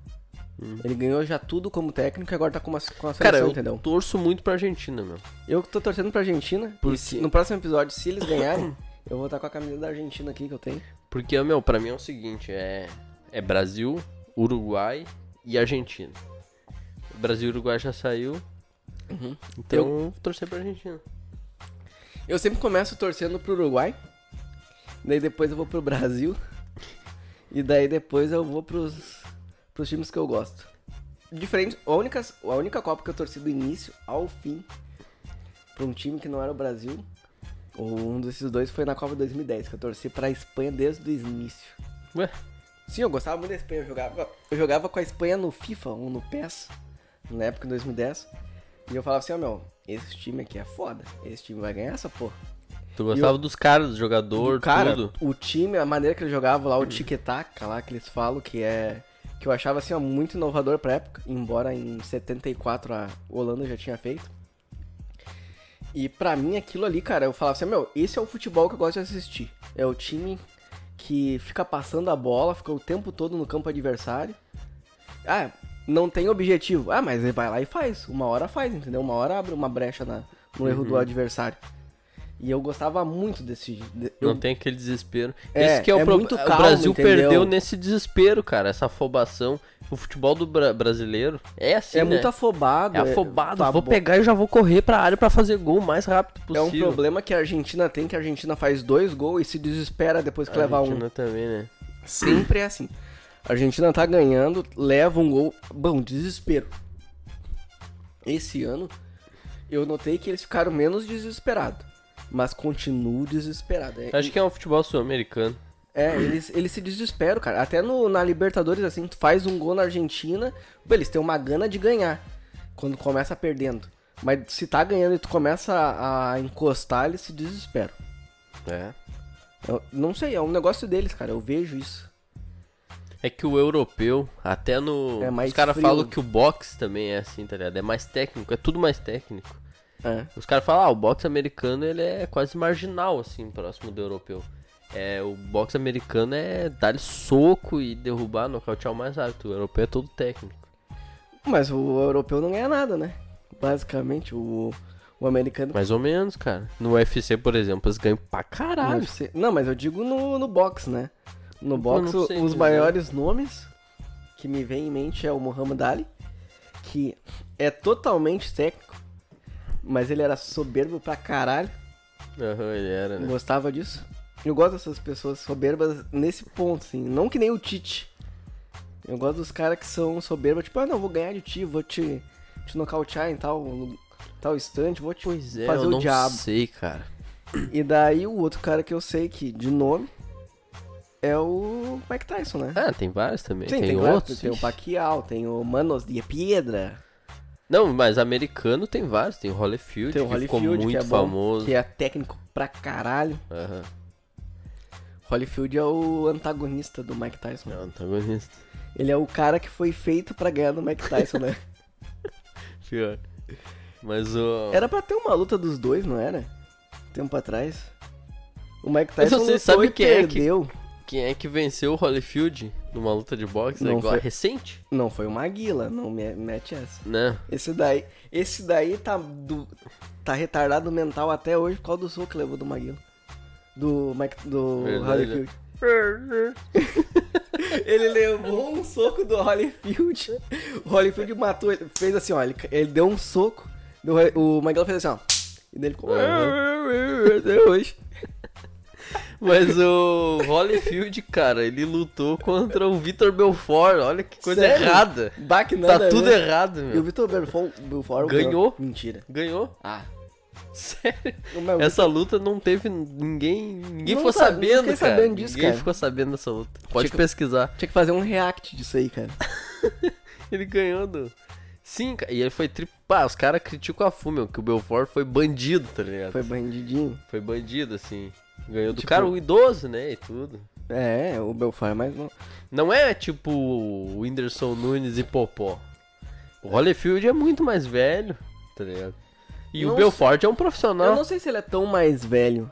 Ele ganhou já tudo como técnico e agora tá com, uma, com a seleção, Cara, eu entendeu? torço muito pra Argentina, meu. Eu tô torcendo pra Argentina. Por e se- quê? no próximo episódio, se eles ganharem, [coughs] eu vou estar com a camisa da Argentina aqui que eu tenho. Porque, meu, pra mim é o seguinte, é, é Brasil, Uruguai e Argentina. O Brasil e Uruguai já saiu, Uhum. então eu... torcer pra Argentina. Eu sempre começo torcendo pro Uruguai. Daí depois eu vou pro Brasil. E daí depois eu vou pros, pros times que eu gosto. Diferente, a única, a única Copa que eu torci do início ao fim pra um time que não era o Brasil, ou um desses dois foi na Copa 2010, que eu torci pra Espanha desde o início. Ué, Sim, eu gostava muito da Espanha. Eu jogava, eu jogava com a Espanha no FIFA ou no PES, na época de 2010. E eu falava assim, ó, meu, esse time aqui é foda. Esse time vai ganhar essa porra. Tu gostava dos caras, do jogador, Do cara, tudo. o time, a maneira que ele jogava lá, o tic-tac lá que eles falam, que é. Que eu achava assim, ó, muito inovador pra época, embora em 74 a Holanda já tinha feito. E pra mim aquilo ali, cara, eu falava assim, meu, esse é o futebol que eu gosto de assistir. É o time que fica passando a bola, fica o tempo todo no campo adversário. Ah, não tem objetivo. Ah, mas ele vai lá e faz. Uma hora faz, entendeu? Uma hora abre uma brecha na, no erro Uhum. do adversário. E eu gostava muito desse. de- eu- Não tem aquele desespero. É, Esse que é o é problema. muito O Brasil entendeu? perdeu nesse desespero, cara. Essa afobação. O futebol do bra- brasileiro é assim, é né? muito afobado. É afobado. fabo- Vou pegar e já vou correr pra área pra fazer gol o mais rápido É um possível. problema que a Argentina tem, que a Argentina faz dois gols e se desespera depois que A leva um. Argentina também, né? Sempre é assim. A Argentina tá ganhando, leva um gol. Bom, desespero. Esse ano, eu notei que eles ficaram menos desesperados. Mas continuam desesperados. É, Acho que é um futebol sul-americano. é, eles, eles se desesperam, cara. Até no, na Libertadores, assim, tu faz um gol na Argentina, eles têm uma gana de ganhar. Quando começa perdendo. Mas se tá ganhando e tu começa a, a encostar, eles se desesperam. É. Eu não sei, é um negócio deles, cara. Eu vejo isso. É que o europeu, até no. É mais Os caras falam que o boxe também é assim, tá ligado? É mais técnico, é tudo mais técnico. É. Os caras falam, ah, o boxe americano ele é quase marginal, assim, próximo do europeu. É, o boxe americano é dar soco e derrubar, nocautear o mais rápido. O europeu é todo técnico. Mas o europeu não ganha nada, né? Basicamente, o, o americano. Mais ou menos, cara. No UFC, por exemplo, eles ganham pra caralho. UFC Não, mas eu digo no, no box, né? No box, não sei os maiores nomes que me vem em mente é o Muhammad Ali, que é totalmente técnico, mas ele era soberbo pra caralho. Aham, ele era, né? Gostava disso. Eu gosto dessas pessoas soberbas nesse ponto, assim. Não que nem o Tite. Eu gosto dos caras que são soberbos, tipo, ah, não, vou ganhar de ti, vou te, te nocautear em tal, tal instante, vou te Pois é, fazer eu o não diabo. sei, cara. E daí o outro cara que eu sei que, de nome, é o Mike Tyson, né? Ah, tem vários também. Sim, tem, vários, outros. Tem o. Pacquiao, tem o Manos de Piedra, Não, mas americano tem vários. Tem o Holyfield, tem o que ficou Holyfield, muito que é bom, famoso. que é técnico pra caralho. Aham. Holyfield é o antagonista do Mike Tyson. É o antagonista. Ele é o cara que foi feito pra ganhar do Mike Tyson, né? [laughs] Pior. Mas o. Era pra ter uma luta dos dois, não era? Tempo atrás. O Mike Mas Tyson você lutou sabe e quem é que- perdeu. Quem é que venceu o Holyfield numa luta de boxe? Não agora, foi- recente? Não foi o Maguila, não me mete essa. Né? Esse daí, esse daí tá, do, tá retardado mental até hoje por causa do soco que levou do Maguila. Do do Verdade, Holyfield. [laughs] Ele levou um soco do Holyfield. O Holyfield matou ele. Fez assim, ó. Ele, ele deu um soco. do o Maguila fez assim, ó. E daí ele ficou. [laughs] Até hoje. Mas o Holyfield, cara, ele lutou contra o Vitor Belfort. Olha que coisa Sério? errada. Que Tá nada a tudo ver. errado, E o meu. Vitor Belfort, Belfort Ganhou? Mentira. Ganhou. Ah. Sério. Meu- Essa luta não teve ninguém. Ninguém Não ficou sabe, sabendo, cara. sabendo disso, ninguém cara. ficou sabendo dessa luta. Pode Tinha que- pesquisar. Tinha que fazer um react disso aí, cara. [laughs] Ele ganhou do. Sim, cara. E ele foi tri. Pá, os caras criticam a Fumel, que o Belfort foi bandido, tá ligado? Foi bandidinho. Foi bandido, assim. Ganhou do Tipo- cara, o idoso, né? E tudo. É, o Belfort é mais. Não é tipo o Whindersson Nunes e Popó. O Holyfield é muito mais velho, tá ligado? E Não o Belfort é um Eu profissional. não sei se ele é tão mais velho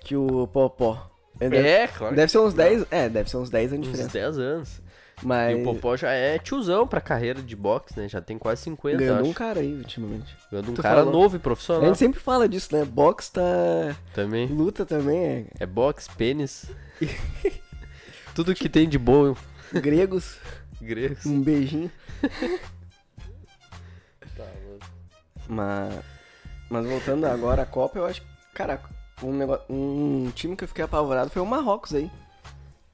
que o Popó. Ele deve, É, claro. deve ser uns Não. 10. É, deve ser uns 10 anos de Uns diferença. 10 anos. Mas. E o Popó já é tiozão pra carreira de boxe, né? Já tem quase 50, ganhando acho. um cara aí, ultimamente. Ganhando um Tu cara falou. novo e A profissional. gente sempre fala disso, né? Box tá. Também. Luta também É boxe, pênis. [laughs] Tudo que tem de bom é. Gregos, gregos. um beijinho. Tá, mano. Mas. Mas voltando agora à Copa, eu acho que. Cara, um, negócio, um time que eu fiquei apavorado foi o Marrocos aí.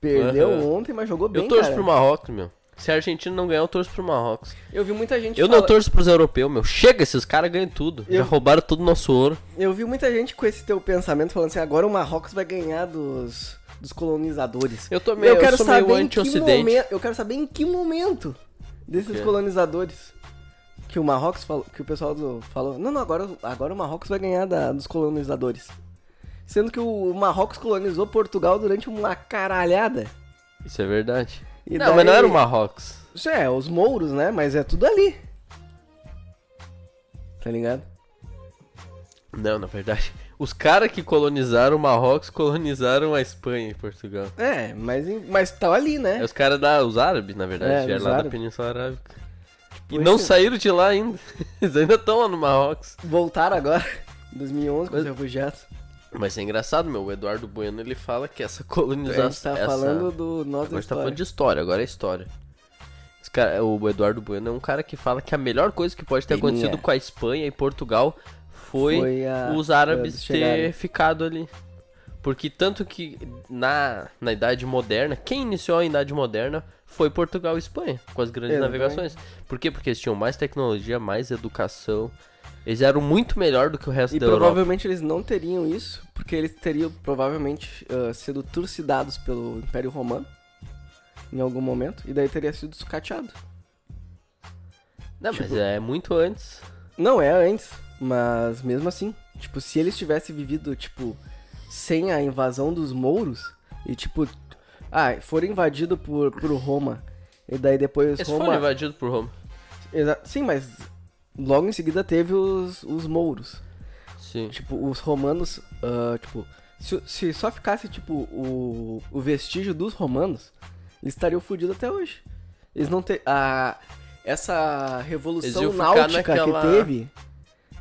Perdeu Aham. ontem, mas jogou bem, Eu torço cara. pro Marrocos, meu. Se a Argentina não ganhar, eu torço pro Marrocos. Eu vi muita gente Eu fala- não torço pros europeus, meu. Chega, esses caras ganham tudo. Já Eu- roubaram todo o nosso ouro. Eu vi muita gente com esse teu pensamento falando assim, agora o Marrocos vai ganhar dos, dos colonizadores. Eu tô meio, eu quero saber em que anti-ocidente. momento, eu quero saber em que momento desses colonizadores que o Marrocos falou, que o pessoal do, falou, não, não, agora, agora o Marrocos vai ganhar da- dos colonizadores. Sendo que o Marrocos colonizou Portugal durante uma caralhada. Isso é verdade. E não, mas não daí- era o Marrocos. Isso é, os mouros, né? Mas é tudo ali. Tá ligado? Não, na verdade. Os caras que colonizaram o Marrocos colonizaram a Espanha e Portugal. É, mas, mas tá ali, né? É os caras da. Os árabes, na verdade, É, vieram lá da árabes. Península Arábica. E Tipo, não esse- saíram de lá ainda. [laughs] Eles ainda estão lá no Marrocos. Voltaram agora, em 2011, com Mas- os refugiados. Mas é engraçado, meu. O Eduardo Bueno ele fala que essa A colonização. gente tá essa... falando do nosso Agora a gente tá falando de história, agora é história. Cara- o Eduardo Bueno é um cara que fala que a melhor coisa que pode ter Peninha. acontecido com a Espanha e Portugal foi, Foi a- os árabes ter ficado ali. Porque tanto que na, na Idade Moderna, quem iniciou a Idade Moderna foi Portugal e Espanha, com as grandes Exatamente. navegações. Por quê? Porque eles tinham mais tecnologia, mais educação. Eles eram muito melhor do que o resto E da Europa. provavelmente eles não teriam isso, porque eles teriam provavelmente ah, sido trucidados pelo Império Romano em algum momento, e daí teria sido sucateado. Não, mas tipo- é muito antes. Não é antes, mas mesmo assim, tipo, se eles tivessem vivido, tipo, sem a invasão dos mouros, e tipo, ah, foram invadidos por, por Roma, e daí depois Eles Roma... foram invadidos por Roma. Exa- Sim, mas logo em seguida teve os, os mouros. Sim. Tipo, os romanos, ah, tipo, se, se só ficasse, tipo, o, o vestígio dos romanos, eles estariam fodidos até hoje. Eles não ter, ah, essa revolução náutica naquela- que teve,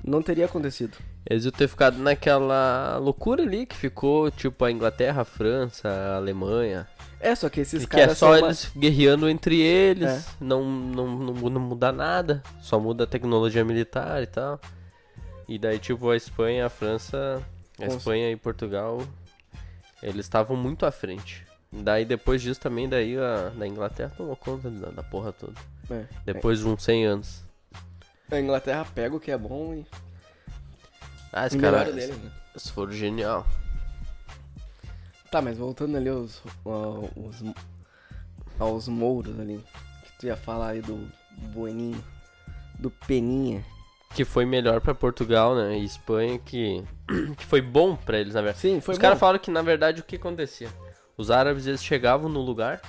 não teria acontecido. Eles iam ter ficado naquela loucura ali que ficou, tipo, a Inglaterra, a França, a Alemanha. É, só que esses que é caras só uma- eles guerreando entre eles, É. não, não, não, não muda nada, só muda a tecnologia militar e tal. E daí, tipo, a Espanha, a França, a Espanha e Portugal, eles estavam muito à frente. Daí, depois disso, também, daí a, da Inglaterra tomou conta da, da porra toda. É. Depois de uns 100 anos. A Inglaterra pega o que é bom e Ah, esse cara, dele, né? eles foram genial. Tá, mas voltando ali aos, ao- os, aos mouros ali, que tu ia falar aí do Bueninho, do Peninha. Que foi melhor pra Portugal, né? E Espanha, que, [clears throat] que foi bom pra eles, na verdade. Sim, foi Os caras falaram que, na verdade, o que acontecia? Os árabes, eles chegavam no lugar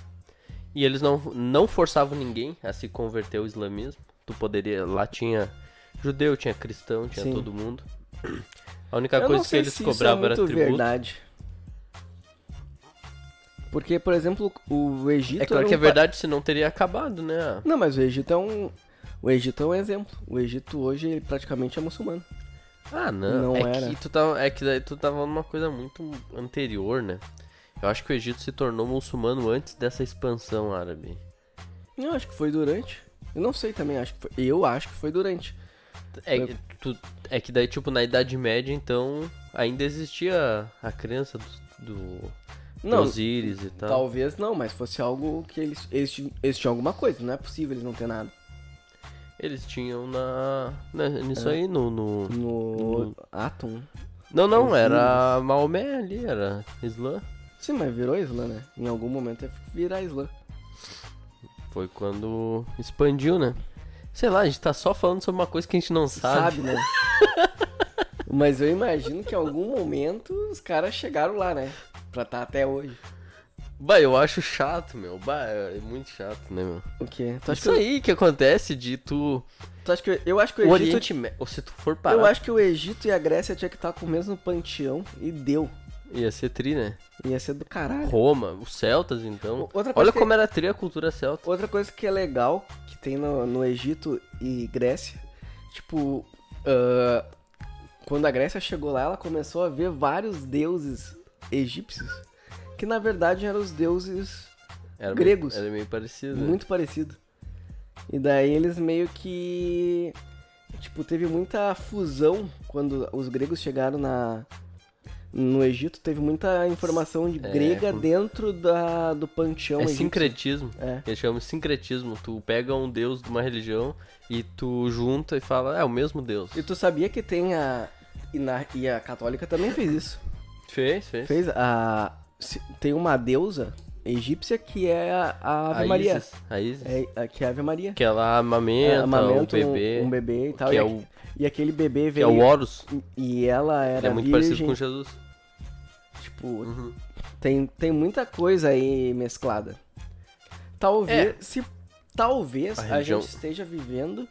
e eles não, não forçavam ninguém a se converter ao islamismo. Tu poderia... Lá tinha judeu, tinha cristão, tinha Sim. todo mundo. [clears throat] A única Eu coisa que eles se cobravam é era tributo. verdade. Porque, por exemplo, o Egito É claro era que é um pa- verdade, senão teria acabado, né? Não, mas o Egito é um... O Egito é um exemplo. O Egito hoje praticamente é muçulmano. Ah, não. Não é era. que tu tava, é que daí tu tava numa coisa muito anterior, né? Eu acho que o Egito se tornou muçulmano antes dessa expansão árabe. Eu acho que foi durante. Eu não sei também, acho que foi... Eu acho que foi durante. É, que tu- é que daí, tipo, na Idade Média, então, ainda existia a crença do, do Não, Osíris e tal. talvez não, mas fosse algo que eles, eles, eles tinham alguma coisa. Não é possível eles não ter nada. Eles tinham na. na- nisso É. aí, no, no- No No- Atom. Não, não, Osíris. era Maomé ali, era Islã. Sim, mas virou Islã, né? Em algum momento ia virar Islã. Foi quando expandiu, né? Sei lá, a gente tá só falando sobre uma coisa que a gente não sabe. Sabe, né? [laughs] mas eu imagino que em algum momento os caras chegaram lá, né? Pra estar até hoje. Bah, eu acho chato, meu. Bah, é muito chato, né, meu? O quê? Tu acha, Isso que, aí que acontece de tu. tu acha que eu acho que O o Egito. Oriente Médio. Ou se tu for parar. Eu acho que o Egito e a Grécia tinha que estar com o mesmo panteão e deu. Ia ser tri, né? Ia ser do caralho. Roma, os celtas, então. Outra Olha como era tri a cultura celta. Outra coisa que é legal, que tem no, no Egito e Grécia, tipo, ah, quando a Grécia chegou lá, ela começou a ver vários deuses egípcios, que na verdade eram os deuses Era Gregos. Meio, era meio parecido. né? muito parecidos. E daí eles meio que, tipo, teve muita fusão quando os gregos chegaram na no Egito, teve muita informação de É, grega com- dentro da, do panteão É egípcio. sincretismo. É. Eles chamam de sincretismo. Tu pega um deus de uma religião e tu junta e fala, é o mesmo deus. E tu sabia que tem a. E, na- e a católica também fez isso. Fez, fez. Fez a. Tem uma deusa egípcia que é a, a Ave a Maria. Isis, a Isis. É, a- que é a Ave Maria. Que ela amamenta, É, amamenta o bebê. Um, um bebê e tal. que e, é o- e aquele bebê Que veio. é o Horus. E ela era Ele é muito virgem. parecido com Jesus. Tipo, Uhum. tem, tem muita coisa aí mesclada. Talvez. É. Se talvez A a, gente esteja vivendo.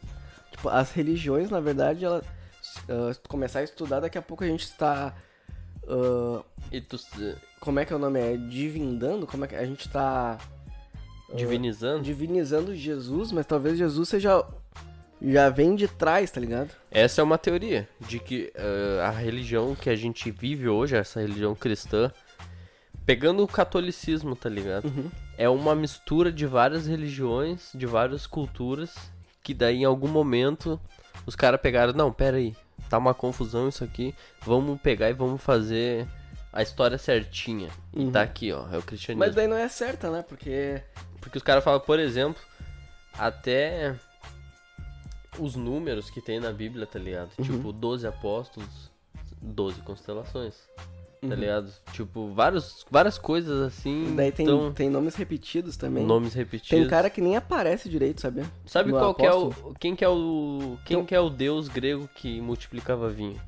Tipo, as religiões, na verdade, ela. tu começar a estudar, daqui a pouco a gente está. Ah, E tu como é que é o nome? É divindando? Como é que a gente tá divinizando. divinizando Jesus, mas talvez Jesus seja já vem de trás, tá ligado? Essa é uma teoria de que eh, a religião que a gente vive hoje, essa religião cristã, pegando o catolicismo, tá ligado? Uhum. É uma mistura de várias religiões, de várias culturas, que daí em algum momento os caras pegaram, não, pera aí, tá uma confusão isso aqui, vamos pegar e vamos fazer a história certinha. E Uhum. tá aqui, ó, é o cristianismo. Mas daí não é certa, né? Porque Porque os caras falam, por exemplo, até os números que tem na Bíblia, tá ligado? Uhum. Tipo, 12 apóstolos, 12 constelações, tá Uhum. ligado? Tipo, vários, várias coisas assim, daí tem, então, tem nomes repetidos também. nomes repetidos. Tem cara que nem aparece direito, sabia? Sabe no qual que é o, quem que é o, quem Tem- que é o deus grego que multiplicava vinho?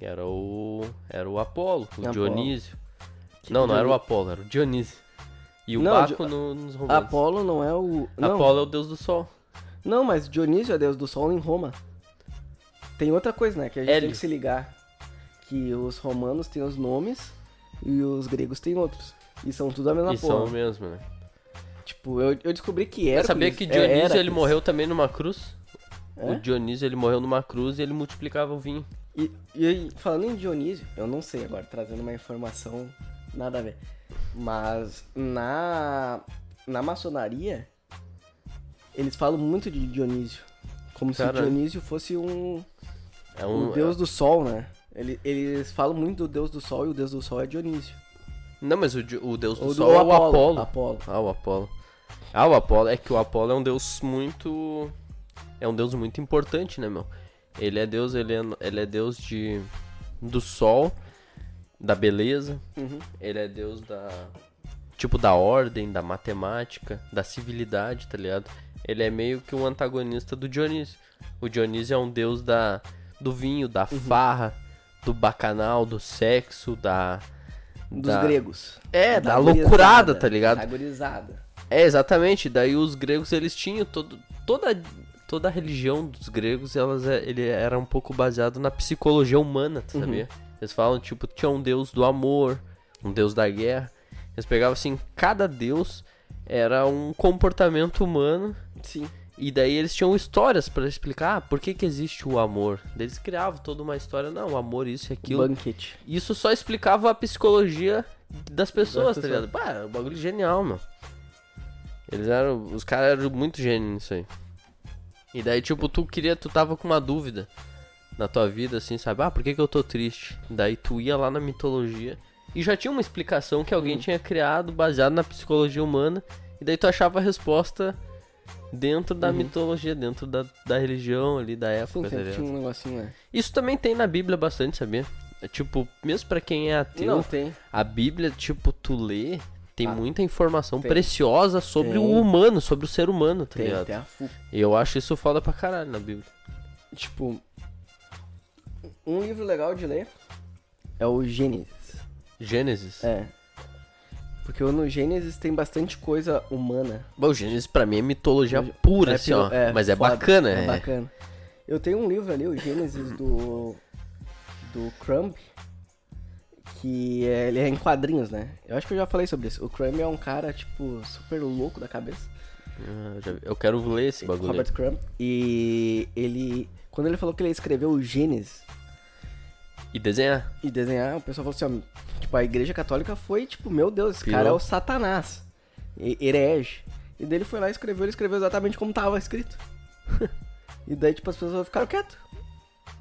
Era o, era o Apolo, o Apolo. Dionísio. Não, não era o Apolo, era o Dionísio. E o Não, Baco Di- no- nos romanos. Apolo não é o. Não, Apolo é o deus do sol. não, mas Dionísio é deus do sol em Roma. Tem outra coisa, né? Que a gente tem Hélio. que se ligar. Que os romanos têm os nomes e os gregos têm outros. E são tudo a mesma E são porra. o mesmo, né? Tipo, eu, eu descobri que Mas Hércules... sabia que é Dionísio ele morreu também numa cruz? É? O Dionísio ele morreu numa cruz e ele multiplicava o vinho. E, e falando em Dionísio, eu não sei agora, trazendo uma informação nada a ver. Mas na, na maçonaria, eles falam muito de Dionísio. Como se Caralho. Dionísio fosse um, É um um. deus do sol, né? Ele- Eles falam muito do deus do sol e o deus do sol é Dionísio. Não, mas o, o deus do sol é o Apolo. Apolo. Ah, o Apolo. Ah, o Apolo. É que o Apolo é um deus muito. É um deus muito importante, né, meu? Ele é deus, ele é, ele é deus de. Do sol, da beleza. Uhum. Ele é deus da. Tipo, da ordem, da matemática, da civilidade, tá ligado? Ele é meio que um antagonista do Dionísio. O Dionísio é um deus da, do vinho, da Uhum. farra, do bacanal, do sexo, da. Dos da- gregos. É, da, gurizada, loucurada, tá ligado? Da gurizada. É, exatamente. Daí os gregos, eles tinham todo, toda, toda a religião dos gregos, elas é- ele era um pouco baseado na psicologia humana, tu Uhum. sabia? Eles falam, tipo, tinha um deus do amor, um deus da guerra. Eles pegavam, assim, cada deus era um comportamento humano Sim. E daí eles tinham histórias pra explicar ah, por que que existe o amor. Eles criavam toda uma história, não, o amor, isso e aquilo. Banquete. Isso só explicava a psicologia das pessoas, Das tá ligado? Pá, era um bagulho genial, meu. Eles eram. Os caras eram muito gênios nisso aí. E daí, tipo, tu queria, tu tava com uma dúvida na tua vida, assim, sabe? Ah, por que, que eu tô triste? Daí tu ia lá na mitologia e já tinha uma explicação que alguém tinha criado baseado na psicologia humana. E daí tu achava a resposta dentro da mitologia, dentro da, da religião ali, da Sim, época, tá ligado? tinha um negocinho, né? Isso também tem na Bíblia bastante, sabia? É, tipo, mesmo pra quem é ateu, Não, tem. a Bíblia, tipo, tu lê, tem Ah, muita informação tem. preciosa sobre Tem. o humano, sobre o ser humano, tá Tem, ligado? tem a FU. E eu acho isso foda pra caralho na Bíblia. Tipo, um livro legal de ler é o Gênesis. Gênesis. É. Porque no Gênesis tem bastante coisa humana. Bom, o Gênesis pra mim é mitologia É pura, assim, pelo- ó. é, Mas é foda, bacana, É é. bacana. Eu tenho um livro ali, o Gênesis do. do Crumb. Que é, ele é em quadrinhos, né? Eu acho que eu já falei sobre isso. O Crumb é um cara, tipo, super louco da cabeça. Ah. Eu quero ler esse bagulho. Robert Crumb. E ele. Quando ele falou que ele escreveu o Gênesis E desenhar. e desenhar, o pessoal falou assim, ó, tipo, a igreja católica foi, tipo, meu Deus, esse Pirou. cara é o satanás. Herege. E daí ele foi lá e escreveu, ele escreveu exatamente como tava escrito. [laughs] e daí, tipo, as pessoas ficaram quietas.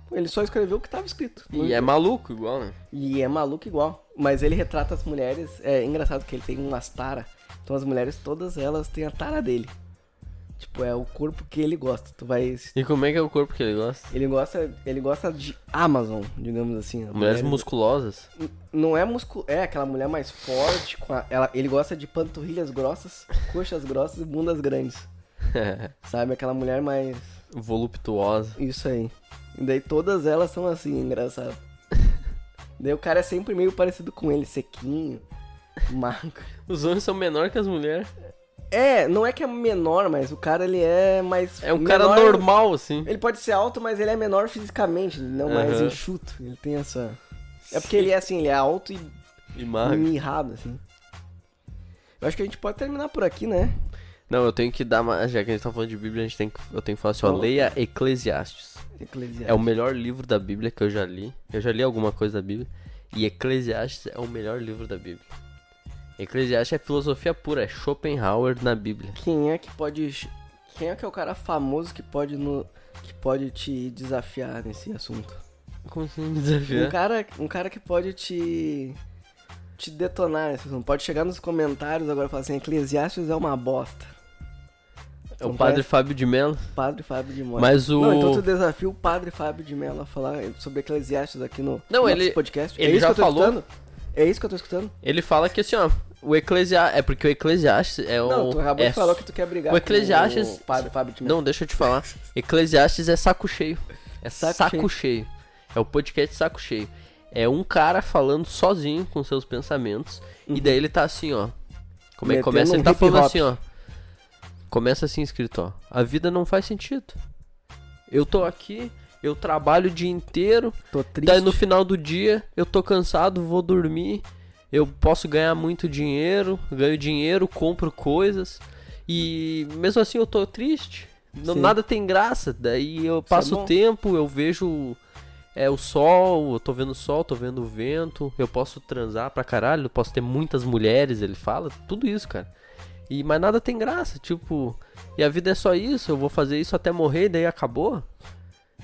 Ele só escreveu o que tava escrito. E é maluco igual, né? E é maluco igual. Mas ele retrata as mulheres. É engraçado que ele tem umas tara. Então as mulheres, todas elas têm a tara dele. Tipo, é o corpo que ele gosta. Tu vai. E como é que é o corpo que ele gosta? Ele gosta. Ele gosta de Amazon, digamos assim. As Mulheres musculosas. N- Não é muscu... É aquela mulher mais forte. Com a... ela... Ele gosta de panturrilhas grossas, coxas grossas e bundas grandes. [laughs] Sabe? Aquela mulher mais. Voluptuosa. Isso aí. E daí todas elas são assim, engraçado. [laughs] daí o cara é sempre meio parecido com ele, sequinho, magro. Os homens são menores que as mulheres. É, não é que é menor, mas o cara ele é mais. É um cara menor- normal, assim. Ele pode ser alto, mas ele é menor fisicamente, não mais Aham. enxuto. Ele tem essa. É porque ele é assim, ele é alto e E magro. mirrado, assim. Eu acho que a gente pode terminar por aqui, né? Não, eu tenho que dar uma. Já que a gente tá falando de Bíblia, a gente tem que. Eu tenho que falar assim, ó, Vamos. leia Eclesiastes. Eclesiastes. É o melhor livro da Bíblia que eu já li. Eu já li alguma coisa da Bíblia. E Eclesiastes é o melhor livro da Bíblia. Eclesiastes é filosofia pura, é Schopenhauer na Bíblia. Quem é que pode. Quem é que é o cara famoso que pode no. que pode te desafiar nesse assunto? Como assim me Um desafiar? cara, um cara que pode te. te detonar nesse assunto. Pode chegar nos comentários agora e falar assim, Eclesiastes é uma bosta. É o padre Fábio de Mello. Padre Fábio de Mello. Mas o. Não, então tu desafia o Padre Fábio de Mello a falar sobre Eclesiastes aqui no Não, no ele- podcast. ele é isso já que eu tô falou. É isso que eu tô escutando? Ele fala que assim, ó. O Eclesiastes. É porque o Eclesiastes é o. Não, tu acabou é de falar que tu quer brigar o Eclesiastes- com o Padre Fábio de Mello. Não, deixa eu te falar. Eclesiastes é saco cheio. É saco, Saco cheio. É o podcast saco cheio. É um cara falando sozinho com seus pensamentos. E daí ele tá assim, ó. Como é que começa? um Ele tá falando hop. assim, ó. Começa assim escrito, ó. A vida não faz sentido. Eu tô aqui, eu trabalho o dia inteiro. Tô triste. Daí no final do dia, eu tô cansado, vou dormir. Eu posso ganhar muito dinheiro, ganho dinheiro, compro coisas. E mesmo assim eu tô triste. Não- nada tem graça. Daí eu é passo o tempo, eu vejo é, o sol, eu tô vendo o sol, tô vendo o vento. Eu posso transar pra caralho, eu posso ter muitas mulheres, ele fala. Tudo isso, cara. E, mas nada tem graça, tipo. E a vida é só isso, eu vou fazer isso até morrer, daí acabou.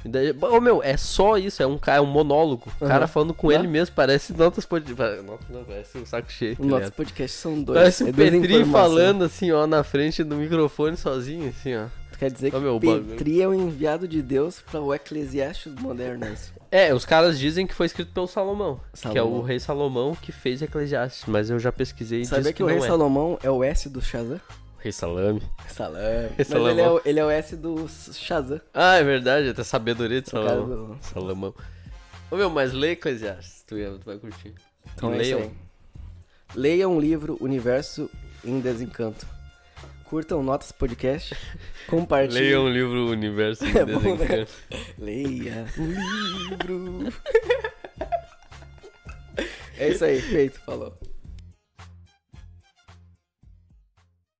Daí, ô meu, é só isso, é um cara, é um monólogo. O cara Aham. falando com Né? ele mesmo, parece notas. Notas não, parece um saco cheio. tá Nossos ligado? podcasts são dois. Parece o é Petri falando assim, ó, na frente do microfone sozinho, assim, ó. Tu quer dizer que Ô, meu, o bagulho. Petri é o enviado de Deus para o Eclesiastes moderno, é isso? É, os caras dizem que foi escrito pelo Salomão, que é o Salomão. rei Salomão que fez Eclesiastes, mas eu já pesquisei e Sabia que, que, o rei é. Salomão é o S do Shazam? Rei Salame. Salame. [laughs] Mas ele é, o, ele é o S do Shazam. Ah, é verdade, até sabedoria de Salomão. do- Salomão. Ô meu, mas lê Eclesiastes, tu, tu vai curtir. Então é leiam. aí. Leiam o livro Universo em Desencanto. Curtam Notas Podcast. [laughs] Compartilhem. Leiam o livro Universo em [laughs] É bom, né? Desencanto. Leia o livro. é isso aí, feito. Falou.